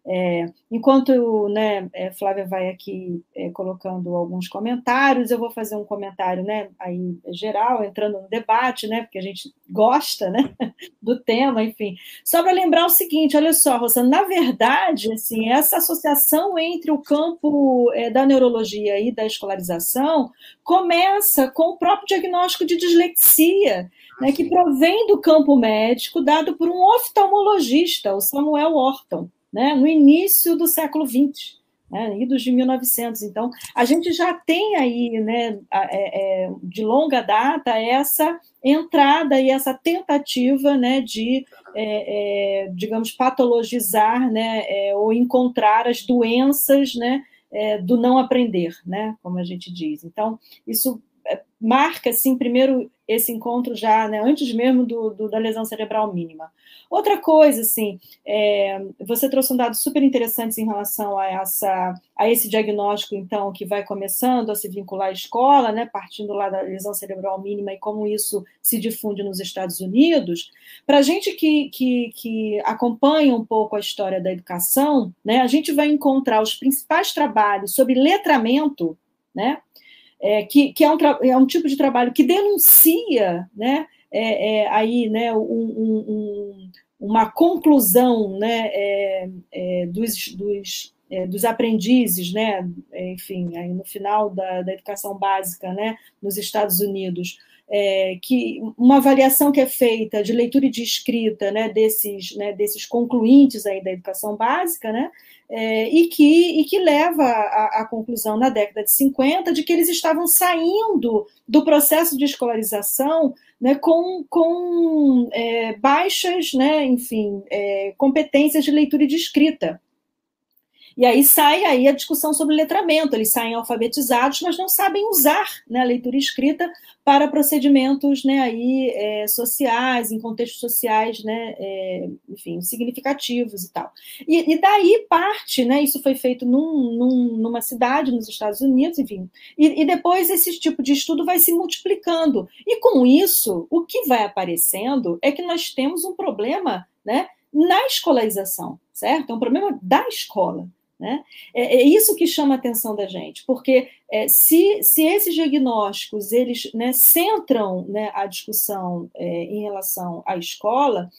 Speaker 1: É, enquanto né, é, Flávia vai aqui é, colocando alguns comentários, eu vou fazer um comentário né, aí, geral, entrando no debate, né, porque a gente gosta né, (laughs) do tema, enfim. Só para lembrar o seguinte: olha só, Rosana, na verdade, assim, essa associação entre o campo é, da neurologia e da escolarização começa com o próprio diagnóstico de dislexia. Né, que provém do campo médico, dado por um oftalmologista, o Samuel Orton né, no início do século XX, né, idos de 1900. Então, a gente já tem aí, né, é, é, de longa data, essa entrada e essa tentativa né, de, é, é digamos, patologizar né, é, ou encontrar as doenças né, é, do não aprender, né, como a gente diz. Então, isso marca, assim, primeiro esse encontro já, né, antes mesmo do, do, da lesão cerebral mínima. Outra coisa, assim, é, você trouxe um dado super interessante em relação a, essa, a esse diagnóstico, então, que vai começando a se vincular à escola, né, partindo lá da lesão cerebral mínima e como isso se difunde nos Estados Unidos. Para a gente que, que, que acompanha um pouco a história da educação, né, a gente vai encontrar os principais trabalhos sobre letramento, né, é, que, que é, um, é um tipo de trabalho que denuncia né, é, é, aí, né, um, um, uma conclusão né, é, é, dos, dos, é, dos, aprendizes, né, enfim, aí no final da, da educação básica né, nos Estados Unidos, que uma avaliação que é feita de leitura e de escrita né, desses, né, desses concluintes aí da educação básica, né, é, e, que, e que leva à, à, conclusão, na década de 50, de que eles estavam saindo do processo de escolarização né, com, com é, baixas, né, enfim, é, competências de leitura e de escrita. E aí sai aí a discussão sobre letramento. Eles saem alfabetizados, mas não sabem usar né, a leitura escrita para procedimentos né, aí, é, sociais, em contextos sociais, né, é, enfim, significativos e tal. E, e, daí parte, né, isso foi feito num, num, numa cidade nos Estados Unidos, enfim, e, e depois esse tipo de estudo vai se multiplicando. E com isso, o que vai aparecendo é que nós temos um problema né, na escolarização, certo? É um problema da escola. Né? É, é, isso que chama a atenção da gente, porque é, se, se esses diagnósticos eles né, centram né, a discussão é, em relação à escola,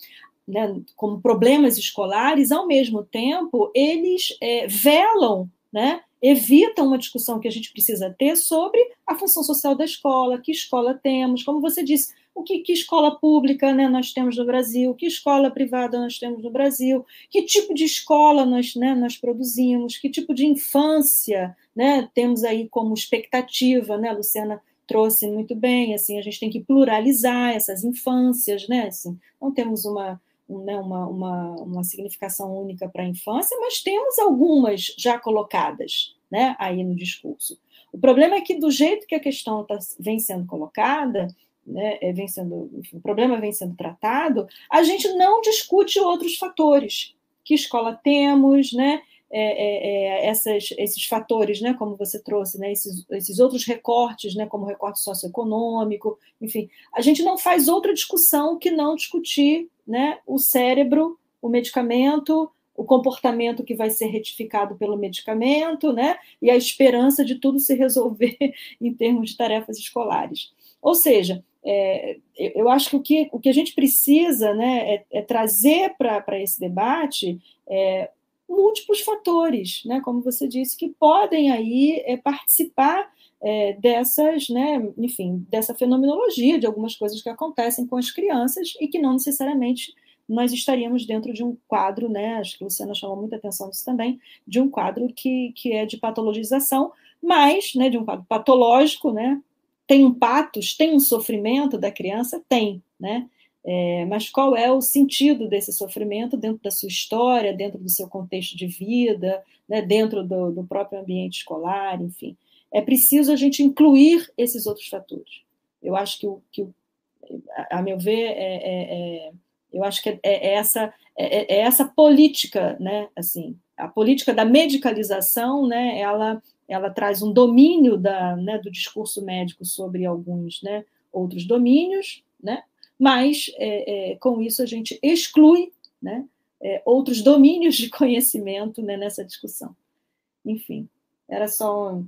Speaker 1: né, como problemas escolares, ao mesmo tempo, eles é, velam, né, evitam uma discussão que a gente precisa ter sobre a função social da escola, que escola temos, como você disse, o que, que, escola pública né, nós temos no Brasil, que escola privada nós temos no Brasil, que tipo de escola nós, né, nós produzimos, que tipo de infância né, temos aí como expectativa, né, Luciana trouxe muito bem, assim, a gente tem que pluralizar essas infâncias, né, assim, não temos uma, né, uma, uma, uma significação única para a infância, mas temos algumas já colocadas né, aí no discurso. O problema é que, do jeito que a questão tá, vem sendo colocada, né, é, vem sendo, enfim, o problema vem sendo tratado, a gente não discute outros fatores. Que escola temos, né? É, é, é, essas, esses fatores, né, como você trouxe, né, esses, esses outros recortes, né, como recorte socioeconômico, enfim, a gente não faz outra discussão que não discutir né, o cérebro, o medicamento, o comportamento que vai ser retificado pelo medicamento, né, e a esperança de tudo se resolver (laughs) em termos de tarefas escolares. Ou seja, é, eu acho que o, que o que a gente precisa né, é, é trazer para esse debate é, múltiplos fatores, né, como você disse, que podem aí é, participar é, dessas, né, enfim, dessa fenomenologia de algumas coisas que acontecem com as crianças e que não necessariamente nós estaríamos dentro de um quadro, né, acho que Luciana chamou muita atenção disso também, de um quadro que, que é de patologização, mas, né, de um quadro patológico, né, tem um patos, tem um sofrimento da criança? Tem, né? É, mas qual é o sentido desse sofrimento dentro da sua história, dentro do seu contexto de vida, né, dentro do, do, próprio ambiente escolar, enfim. É preciso a gente incluir esses outros fatores. Eu acho que, o, que a meu ver, é, é, é eu acho que é, é essa, é, é, essa política, né, assim, a política da medicalização, né, ela ela traz um domínio da, né, do discurso médico sobre alguns né, outros domínios, né, mas é, é, com isso a gente exclui né, é, outros domínios de conhecimento né, nessa discussão. Enfim, era só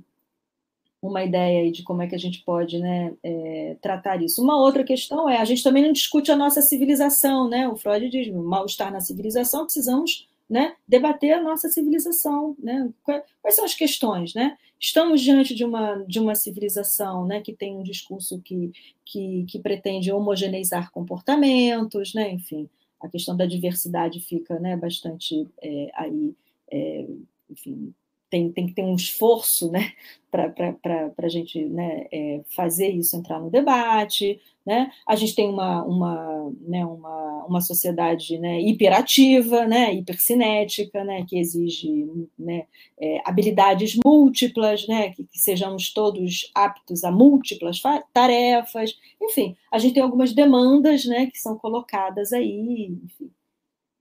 Speaker 1: uma ideia de como é que a gente pode né, é, tratar isso. Uma outra questão é, a gente também não discute a nossa civilização, né? O Freud diz, mal-estar na civilização, precisamos né, debater a nossa civilização, né? Quais são as questões, né? Estamos diante de uma, de uma civilização, né, que tem um discurso que, que, que pretende homogeneizar comportamentos, né? Enfim, a questão da diversidade fica, né, bastante é, aí, é, enfim, tem, tem que ter um esforço né, para a gente né, é, fazer isso entrar no debate. Né? A gente tem uma, uma, né, uma, uma sociedade né, hiperativa, né, hipercinética, né, que exige né, é, habilidades múltiplas, né, que, que, sejamos todos aptos a múltiplas tarefas. Enfim, a gente tem algumas demandas né, que são colocadas aí. Enfim.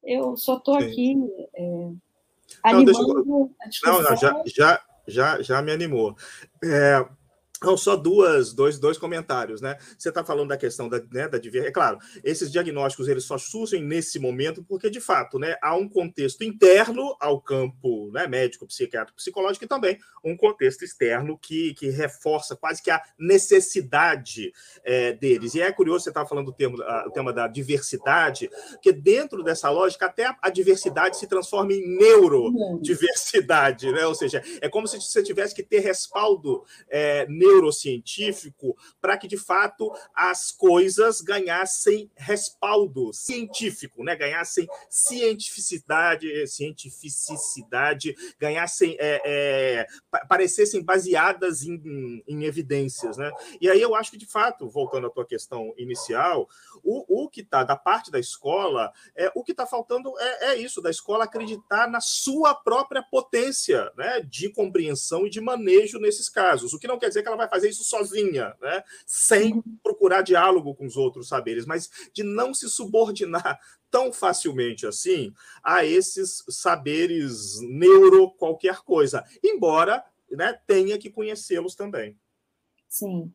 Speaker 1: Eu só estou aqui. É,
Speaker 3: não, deixa eu... não, não, já, já, já, já me animou. É, então, só duas, dois, dois comentários, né? Você está falando da questão da, né, da. É claro, esses diagnósticos eles só surgem nesse momento porque, de fato, né, há um contexto interno ao campo né, médico, psiquiátrico, psicológico e também um contexto externo que, que reforça quase que a necessidade é, deles. E é curioso você estar tá falando do termo, a, o tema da diversidade, que dentro dessa lógica até a, a diversidade se transforma em neurodiversidade, né? Ou seja, é como se você tivesse que ter respaldo é, neurocientífico para que, de fato, as coisas ganhassem respaldo científico, né? ganhassem cientificidade, cientificidade ganhassem, é, é, parecessem baseadas em, em, evidências. Né? E aí eu acho que, de fato, voltando à tua questão inicial, o, o que está da parte da escola, é, o que está faltando é, é isso, da escola acreditar na sua própria potência né? de compreensão e de manejo nesses casos. O que não quer dizer que ela vai fazer isso sozinha, né? sem procurar diálogo com os outros saberes, mas de não se subordinar (laughs) tão facilmente assim a esses saberes neuro qualquer coisa, embora né, tenha que conhecê-los também.
Speaker 1: Sim.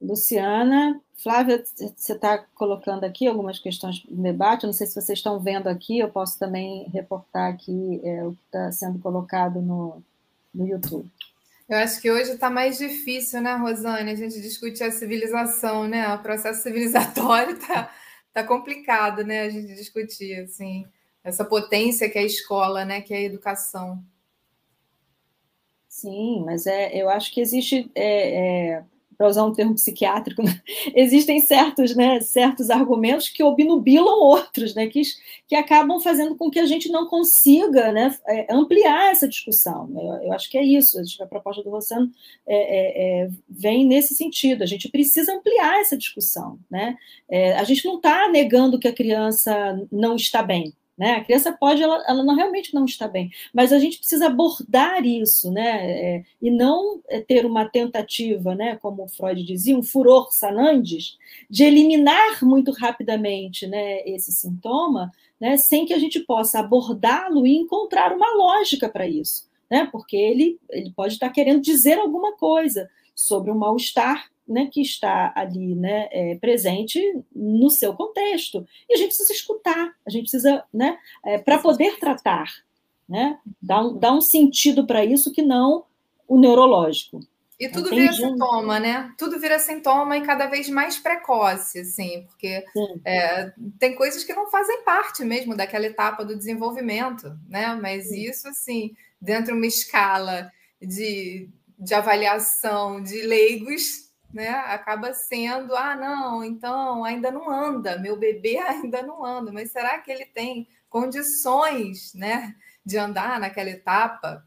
Speaker 1: Luciana, Flávia, você está colocando aqui algumas questões no debate. Eu não sei se vocês estão vendo aqui, eu posso também reportar aqui é, o que está sendo colocado no, no YouTube.
Speaker 2: Eu acho que hoje está mais difícil, né, Rosane? A gente discute a civilização, né? O processo (laughs) civilizatório está tá complicado, né, a gente discutir assim essa potência que é a escola, né, que é a educação.
Speaker 1: Sim, mas é, eu acho que existe é, é para usar um termo psiquiátrico, né? (laughs) existem certos, né, certos argumentos que obnubilam outros, né, que, que acabam fazendo com que a gente não consiga né, é, ampliar essa discussão. Eu, eu, acho que é isso, a proposta do Rossano é, é, é, vem nesse sentido, a gente precisa ampliar essa discussão. Né? É, a gente não está negando que a criança não está bem, né? A criança pode, ela, ela não, realmente não está bem, mas a gente precisa abordar isso, né? É, e não é, ter uma tentativa, né? Como Freud dizia, um furor sanandes, de eliminar muito rapidamente, né? Esse sintoma, né? Sem que a gente possa abordá-lo e encontrar uma lógica para isso, né? Porque ele, ele pode estar querendo dizer alguma coisa sobre o mal-estar né, que está ali né, é, presente no seu contexto. E a gente precisa escutar, a gente precisa, né, é, para poder tratar, né, dar um, dar um sentido para isso que não o neurológico.
Speaker 2: E tudo Entendi. vira sintoma, né? Tudo vira sintoma e cada vez mais precoce, assim, porque é, tem coisas que não fazem parte mesmo daquela etapa do desenvolvimento, né? Mas Sim. isso, assim, dentro de uma escala de, de avaliação de leigos, né? Acaba sendo, ah, não, então ainda não anda, meu bebê (laughs) ainda não anda, mas será que ele tem condições, né, de andar naquela etapa?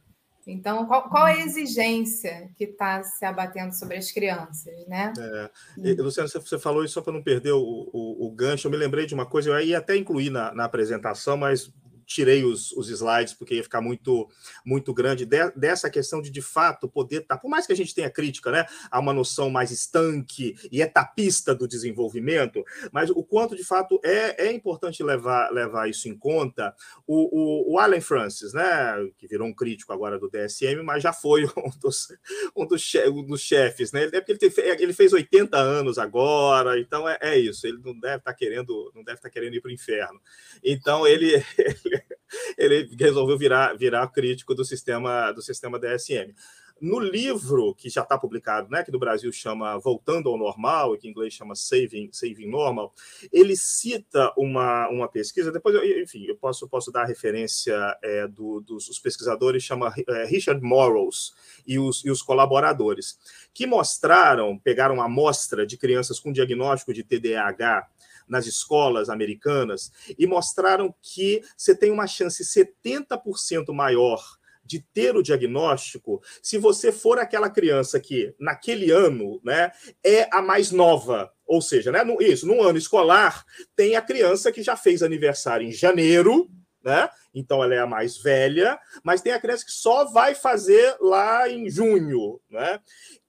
Speaker 2: Então, qual, qual é a exigência que está se abatendo sobre as crianças, né?
Speaker 3: É. E, Luciano, você falou isso só para não perder o, o, o, gancho. Eu me lembrei de uma coisa, eu ia até incluir na, na apresentação, mas tirei os, os slides porque ia ficar muito muito grande de, dessa questão de de fato poder estar, tá, por mais que a gente tenha crítica, né, a uma noção mais estanque e etapista do desenvolvimento, mas o quanto de fato é, é importante levar levar isso em conta. O, o, o Alan Francis, né, que virou um crítico agora do DSM, mas já foi (laughs) um dos, um dos, che, um dos chefes, né? É porque ele, tem, ele fez 80 anos agora, então é, é isso. Ele não deve estar tá querendo, não deve estar tá querendo ir para o inferno. Então ele, (laughs) ele ele resolveu virar, virar crítico do sistema do sistema DSM. No livro que já está publicado, né, que no Brasil chama Voltando ao Normal, e que em inglês chama Saving, Saving Normal, ele cita uma, uma pesquisa, depois, eu, enfim, eu posso, posso dar a referência é, do, dos pesquisadores, chama é, Richard Morrows e os, e os colaboradores, que mostraram, pegaram uma amostra de crianças com diagnóstico de TDAH nas escolas americanas e mostraram que você tem uma chance 70% maior de ter o diagnóstico se você for aquela criança que, naquele ano, né, é a mais nova. Ou seja, né, no, isso, no ano escolar, tem a criança que já fez aniversário em janeiro, né? Então ela é a mais velha, mas tem a criança que só vai fazer lá em junho, né?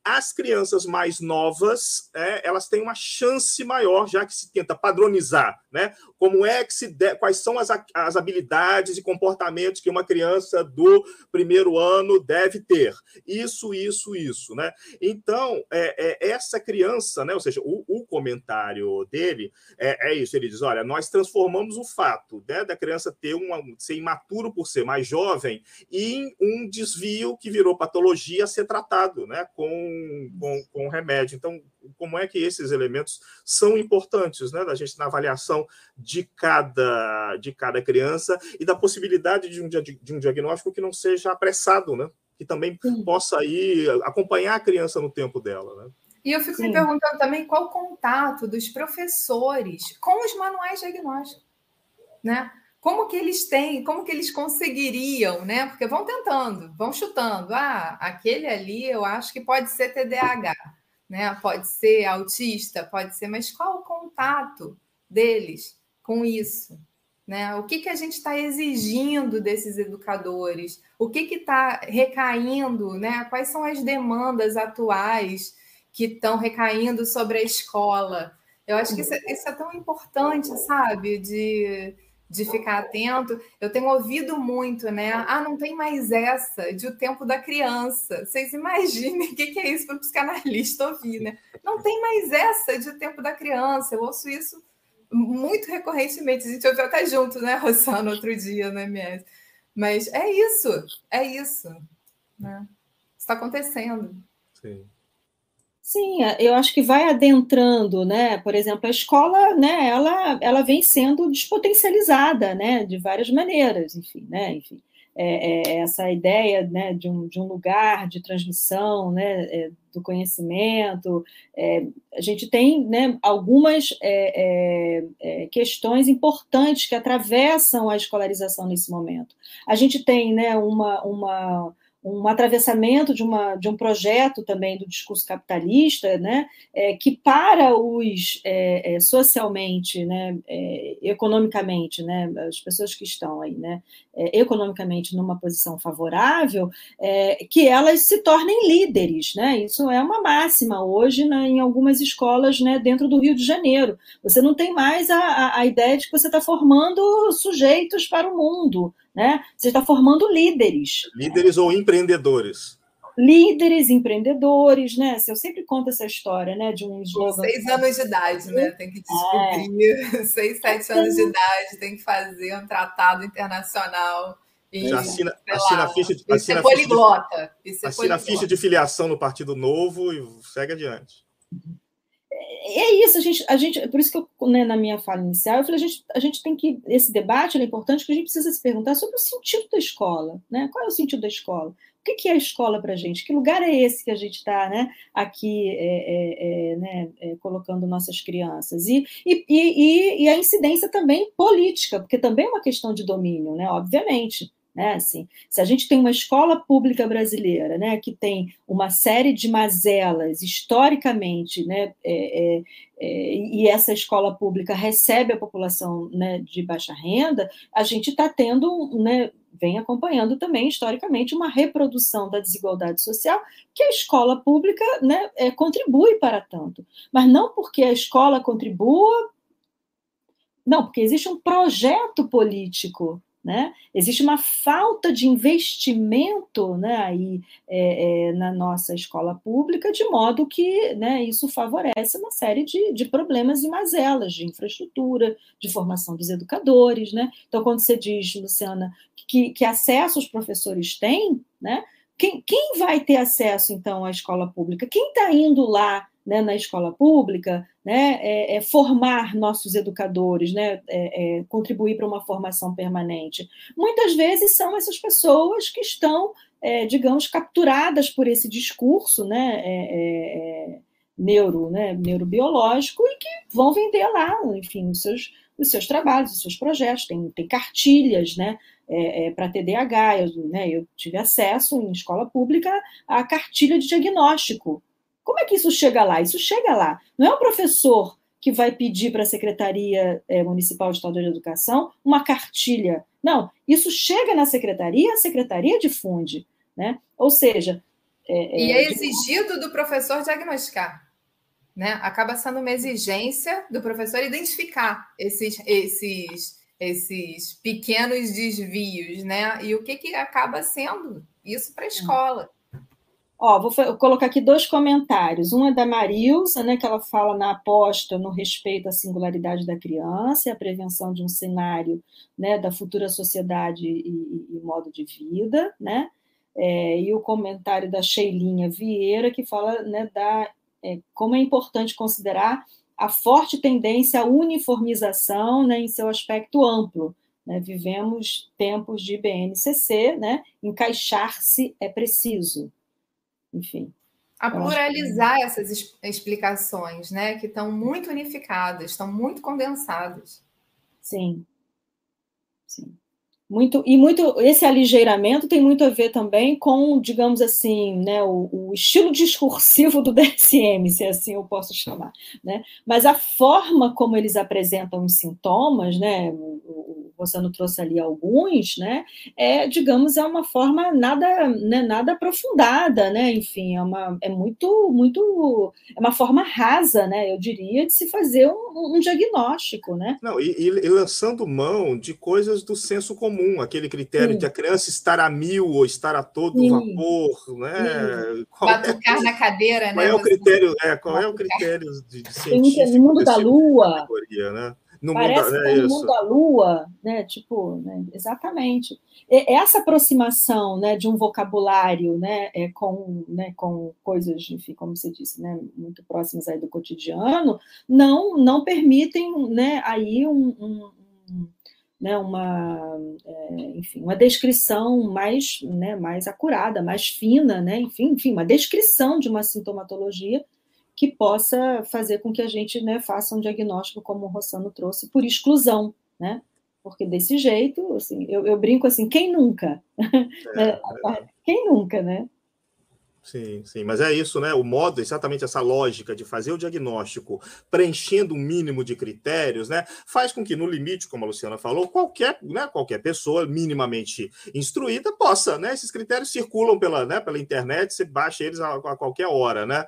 Speaker 3: As crianças mais novas, é, elas têm uma chance maior, já que se tenta padronizar, né? Como é que se de... quais são as, as habilidades e comportamentos que uma criança do primeiro ano deve ter? Isso, isso, isso, né? Então, é, é essa criança, né? Ou seja, o, o comentário dele é, é, isso. Ele diz: olha, nós transformamos o fato né, da criança ter uma ser imaturo por ser mais jovem em um desvio que virou patologia a ser tratado, né? Com com, com remédio. Então, como é que esses elementos são importantes, né, da gente na avaliação de cada, de cada criança e da possibilidade de um, de um diagnóstico que não seja apressado, né, que também Sim. possa ir acompanhar a criança no tempo dela, né.
Speaker 2: E eu fico Sim. me perguntando também qual o contato dos professores com os manuais diagnósticos, né? Como que eles têm, como que eles conseguiriam, né? Porque vão tentando, vão chutando. Ah, aquele ali eu acho que pode ser TDAH, né? Pode ser autista, pode ser, mas qual o contato deles com isso? Né? O que, que a gente está exigindo desses educadores? O que está recaindo? Né? Quais são as demandas atuais que estão recaindo sobre a escola? Eu acho que isso é, isso é tão importante, sabe? De, de ficar atento. Eu tenho ouvido muito, né? Ah, não tem mais essa de o tempo da criança. Vocês imaginem o que é isso para o psicanalista ouvir, né? Não tem mais essa de o tempo da criança. Eu ouço isso muito recorrentemente. A gente ouviu até junto, né, Rossano, outro dia no MS. Mas é isso, é isso. Né? Está acontecendo.
Speaker 3: Sim.
Speaker 1: Sim, eu acho que vai adentrando, né? Por exemplo, a escola, né? Ela, ela vem sendo despotencializada, né? De várias maneiras, enfim, né? Enfim, é, é, essa ideia, né? De um, de um lugar de transmissão, né? É, do conhecimento. É, a gente tem, né? Algumas é, é, questões importantes que atravessam a escolarização nesse momento. A gente tem, né? Uma, uma um atravessamento de, uma, de um projeto também do discurso capitalista, né, é, que para os é, é, socialmente, né, é, economicamente, né, as pessoas que estão aí, né, é, economicamente numa posição favorável, é, que elas se tornem líderes, né, isso é uma máxima hoje né, em algumas escolas, né, dentro do Rio de Janeiro. Você não tem mais a, a, a ideia de que você está formando sujeitos para o mundo, né? Você está formando líderes.
Speaker 3: Líderes ou empreendedores.
Speaker 1: Líderes, empreendedores, né? Eu sempre conto essa história, né? De um
Speaker 2: slogan. Seis anos de idade, né? Tem que descobrir. É. (laughs) Seis, sete anos de idade, tem que fazer um tratado internacional.
Speaker 3: E, Já assina, assina a ficha,
Speaker 2: de, assina, poliglota.
Speaker 3: Ficha de, assina a ficha de filiação no Partido Novo e segue adiante.
Speaker 1: Uhum é isso, a gente, a gente, por isso que eu, né, na minha fala inicial, eu falei, a gente, a gente tem que, esse debate é importante, porque a gente precisa se perguntar sobre o sentido da escola, né? Qual é o sentido da escola? O que é a escola para a gente? Que lugar é esse que a gente está né, aqui é, é, é, né, é, colocando nossas crianças? E, e, e, e a incidência também política, porque também é uma questão de domínio, né, obviamente. Né? Assim, se a gente tem uma escola pública brasileira né, que tem uma série de mazelas historicamente, né, é, é, é, e essa escola pública recebe a população né, de baixa renda, a gente está tendo, né, vem acompanhando também historicamente uma reprodução da desigualdade social que a escola pública né, é, contribui para tanto. Mas não porque a escola contribua, não, porque existe um projeto político né? Existe uma falta de investimento né, aí, é, é, na nossa escola pública, de modo que né, isso favorece uma série de, de problemas e mazelas de infraestrutura, de formação dos educadores. Né? Então, quando você diz, Luciana, que, que acesso os professores têm, né, quem, quem vai ter acesso, então, à escola pública? Quem está indo lá né, na escola pública, né, é, é formar nossos educadores, né, é, é contribuir para uma formação permanente. Muitas vezes são essas pessoas que estão, é, digamos, capturadas por esse discurso né, é, neuro, né, neurobiológico e que vão vender lá, enfim, os seus, os seus trabalhos, os seus projetos. Tem, tem cartilhas né, para TDAH, eu, né, eu tive acesso em escola pública à cartilha de diagnóstico como é que isso chega lá? Isso chega lá. Não é o professor que vai pedir para a Secretaria é, Municipal de Estado de Educação uma cartilha. Não, isso chega na secretaria, a secretaria difunde. Né? Ou seja.
Speaker 2: É, e é, é exigido do professor diagnosticar. Né? Acaba sendo uma exigência do professor identificar esses, esses, esses pequenos desvios, né? E o que, que acaba sendo isso para a escola.
Speaker 1: Ó, vou colocar aqui dois comentários. Um é da Marilsa, né, que ela fala na aposta no respeito à singularidade da criança e a prevenção de um cenário né, da futura sociedade e, e modo de vida, né? É, e o comentário da Sheilinha Vieira, que fala né, da, é, como é importante considerar a forte tendência à uniformização né, em seu aspecto amplo. Né? Vivemos tempos de BNCC, né? encaixar-se é preciso enfim.
Speaker 2: A pluralizar que... essas explicações, né, que estão muito unificadas, estão muito condensadas.
Speaker 1: Sim. Sim. Muito, e muito esse aligeiramento tem muito a ver também com, digamos assim, né, o, o, estilo discursivo do DSM, se assim eu posso chamar, né? Mas a forma como eles apresentam os sintomas, né, o, você não trouxe ali alguns, né? É, digamos, é uma forma nada, né, nada aprofundada, né? Enfim, é, uma, é muito, muito, é uma forma rasa, né? Eu diria, de se fazer um, um diagnóstico, né?
Speaker 3: Não, e, e, lançando mão de coisas do senso comum, aquele critério Sim. de a criança estar a mil ou estar a todo Sim. vapor, né?
Speaker 2: Qual Batucar é, na cadeira,
Speaker 3: qual né? É o critério, é, qual é o critério de, de
Speaker 1: científico? No mundo da lua.
Speaker 3: Né?
Speaker 1: No Parece mundo, é no mundo da lua, né? Tipo, né? exatamente. E essa aproximação, né, de um vocabulário, né, é, com, né, com coisas, enfim, como você disse, né, muito próximas aí do cotidiano, não, não permitem, né, aí um, um, um né, uma, é, enfim, uma descrição mais, né, mais acurada, mais fina, né, enfim, enfim, uma descrição de uma sintomatologia que possa fazer com que a gente né, faça um diagnóstico, como o Rossano trouxe, por exclusão, né? Porque desse jeito, assim, eu, eu brinco assim, quem nunca? (laughs) É, é. quem nunca, né?
Speaker 3: Sim, sim, mas é isso, né? O modo, exatamente essa lógica de fazer o diagnóstico preenchendo um mínimo de critérios, né? Faz com que, no limite, como a Luciana falou, qualquer, né, qualquer pessoa minimamente instruída possa, né? Esses critérios circulam pela, né, pela internet, você baixa eles a, a qualquer hora, né?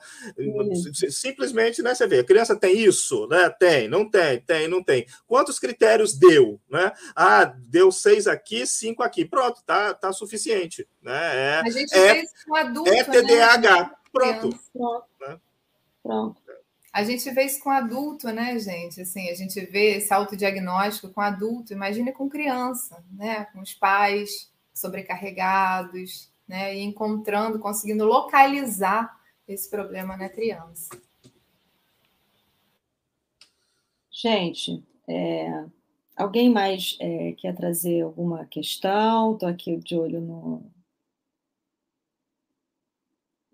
Speaker 3: Simplesmente, né? Você vê, a criança tem isso, né? Tem, não tem, tem, não tem. Quantos critérios deu, né? Ah, deu seis aqui, cinco aqui. Pronto, tá, tá suficiente, né?
Speaker 2: É, a gente é, fez com adulto,
Speaker 3: é
Speaker 2: né?
Speaker 3: TDAH. Pronto. Pronto.
Speaker 2: Né? Pronto. A gente vê isso com adulto, né, gente? Assim, a gente vê esse autodiagnóstico com adulto, imagine com criança, né? Com os pais sobrecarregados, né? E encontrando, conseguindo localizar esse problema na criança.
Speaker 1: Gente, é, alguém mais é, quer trazer alguma questão? Estou aqui de olho no,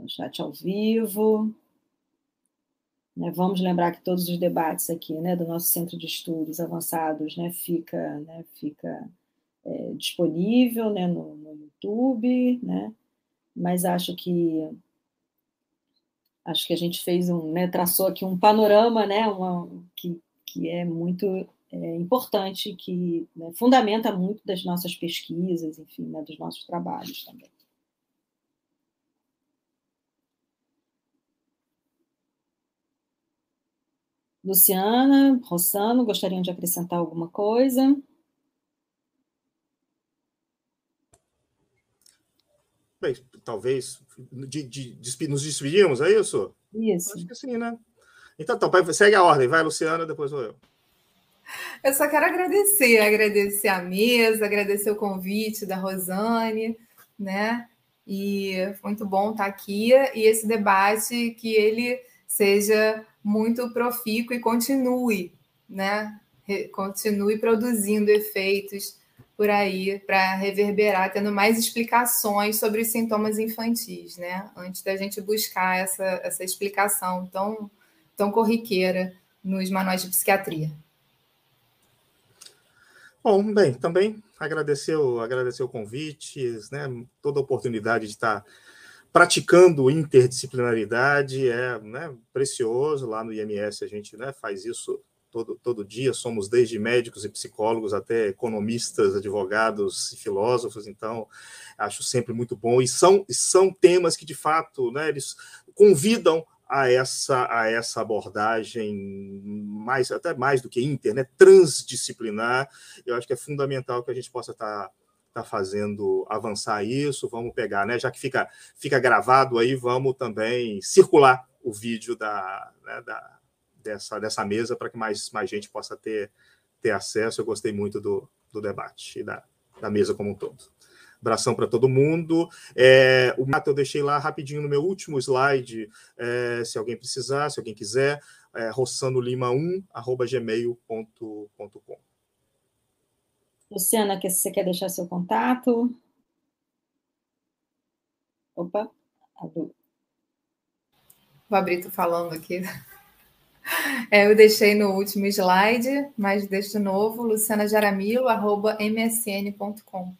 Speaker 1: chat ao vivo. Né, vamos lembrar que todos os debates aqui né, do nosso centro de estudos avançados né, fica, né, fica é, disponível né, no, no YouTube, né, mas acho que acho que a gente fez um, né, traçou aqui um panorama, né, uma, que, que é muito é, importante, que né, fundamenta muito das nossas pesquisas, enfim, né, dos nossos trabalhos também. Luciana, Rossano, gostariam de acrescentar alguma coisa?
Speaker 3: Bem, talvez de, de, de, nos despedimos, é isso?
Speaker 1: Isso.
Speaker 3: Acho que sim, né? Então, então, segue a ordem, vai, Luciana, depois vou eu.
Speaker 2: Eu só quero agradecer, agradecer a mesa, agradecer o convite da Rosane, né? E muito bom estar aqui e esse debate que ele seja muito profícuo e continue, né? Continue produzindo efeitos por aí para reverberar, tendo mais explicações sobre os sintomas infantis, né? Antes da gente buscar essa, essa explicação tão, tão corriqueira nos manuais de psiquiatria.
Speaker 3: Bom, bem, também agradecer agradecer o convite, né? Toda a oportunidade de estar praticando interdisciplinaridade é né, precioso. Lá no IMS a gente né, faz isso todo, todo dia. Somos desde médicos e psicólogos até economistas, advogados e filósofos. Então, acho sempre muito bom. E são, são temas que, de fato, né, eles convidam a essa, a essa abordagem mais até mais do que inter, né, transdisciplinar. Eu acho que é fundamental que a gente possa estar está fazendo avançar isso. Vamos pegar, né? Já que fica, fica gravado aí, vamos também circular o vídeo da, né, da dessa, dessa mesa para que mais, mais gente possa ter, ter acesso. Eu gostei muito do, do debate e da, da mesa como um todo. Abração para todo mundo. É, o mato eu deixei lá rapidinho no meu último slide, é, se alguém precisar, se alguém quiser, é, rossanolima1, arroba gmail.com.
Speaker 1: Luciana, que você quer deixar seu contato? Opa,
Speaker 2: Vou abrir, tô falando aqui. É, eu deixei no último slide, mas deixo de novo, lucianajaramilo.msn.com.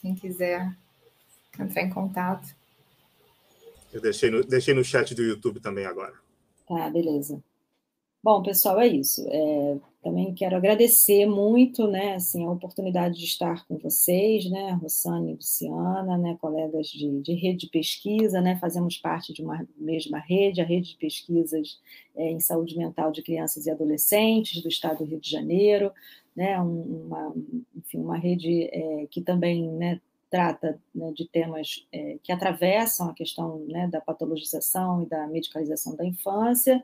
Speaker 2: Quem quiser entrar em contato.
Speaker 3: Eu deixei no, deixei no chat do YouTube também agora.
Speaker 1: Tá, beleza. Bom, pessoal, é isso. É, também quero agradecer muito, né, assim, a oportunidade de estar com vocês, né, Rossane e Luciana, né, colegas de, de rede de pesquisa, né, fazemos parte de uma mesma rede, a rede de pesquisas é, em saúde mental de crianças e adolescentes do Estado do Rio de Janeiro, né, uma, enfim, uma rede é, que também, né, trata né, de temas é, que atravessam a questão né, da patologização e da medicalização da infância,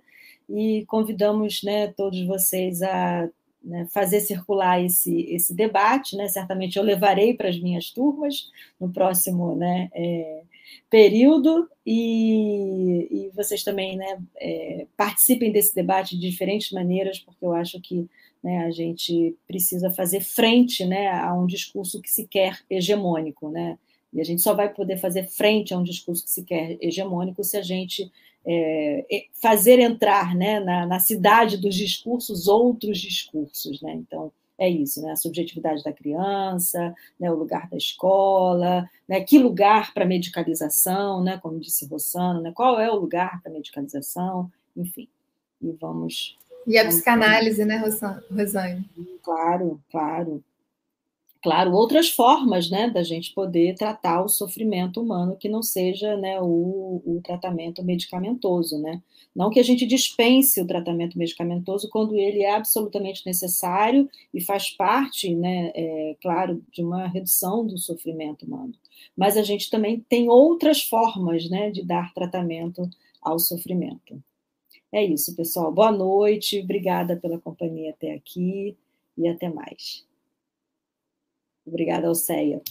Speaker 1: e convidamos né, todos vocês a né, fazer circular esse, esse debate, né? Certamente eu levarei para as minhas turmas no próximo né, é, período e, e, vocês também é, participem desse debate de diferentes maneiras, porque eu acho que né, a gente precisa fazer frente né, a um discurso que se quer hegemônico, né? E a gente só vai poder fazer frente a um discurso que se quer hegemônico se a gente é, fazer entrar né, na, na, cidade dos discursos outros discursos. Né? Então, é isso, né? a subjetividade da criança, né? o lugar da escola, né? que lugar para medicalização, né? como disse Rossano, né? qual é o lugar para medicalização, enfim. E vamos.
Speaker 2: E a psicanálise, né, Rosane?
Speaker 1: Claro, claro claro, outras formas né, da gente poder tratar o sofrimento humano que não seja né, o, o, tratamento medicamentoso. Né? Não que a gente dispense o tratamento medicamentoso quando ele é absolutamente necessário e faz parte, né, é, claro, de uma redução do sofrimento humano. Mas a gente também tem outras formas né, de dar tratamento ao sofrimento. É isso, pessoal. Boa noite, obrigada pela companhia até aqui e até mais. Obrigada, Alceia.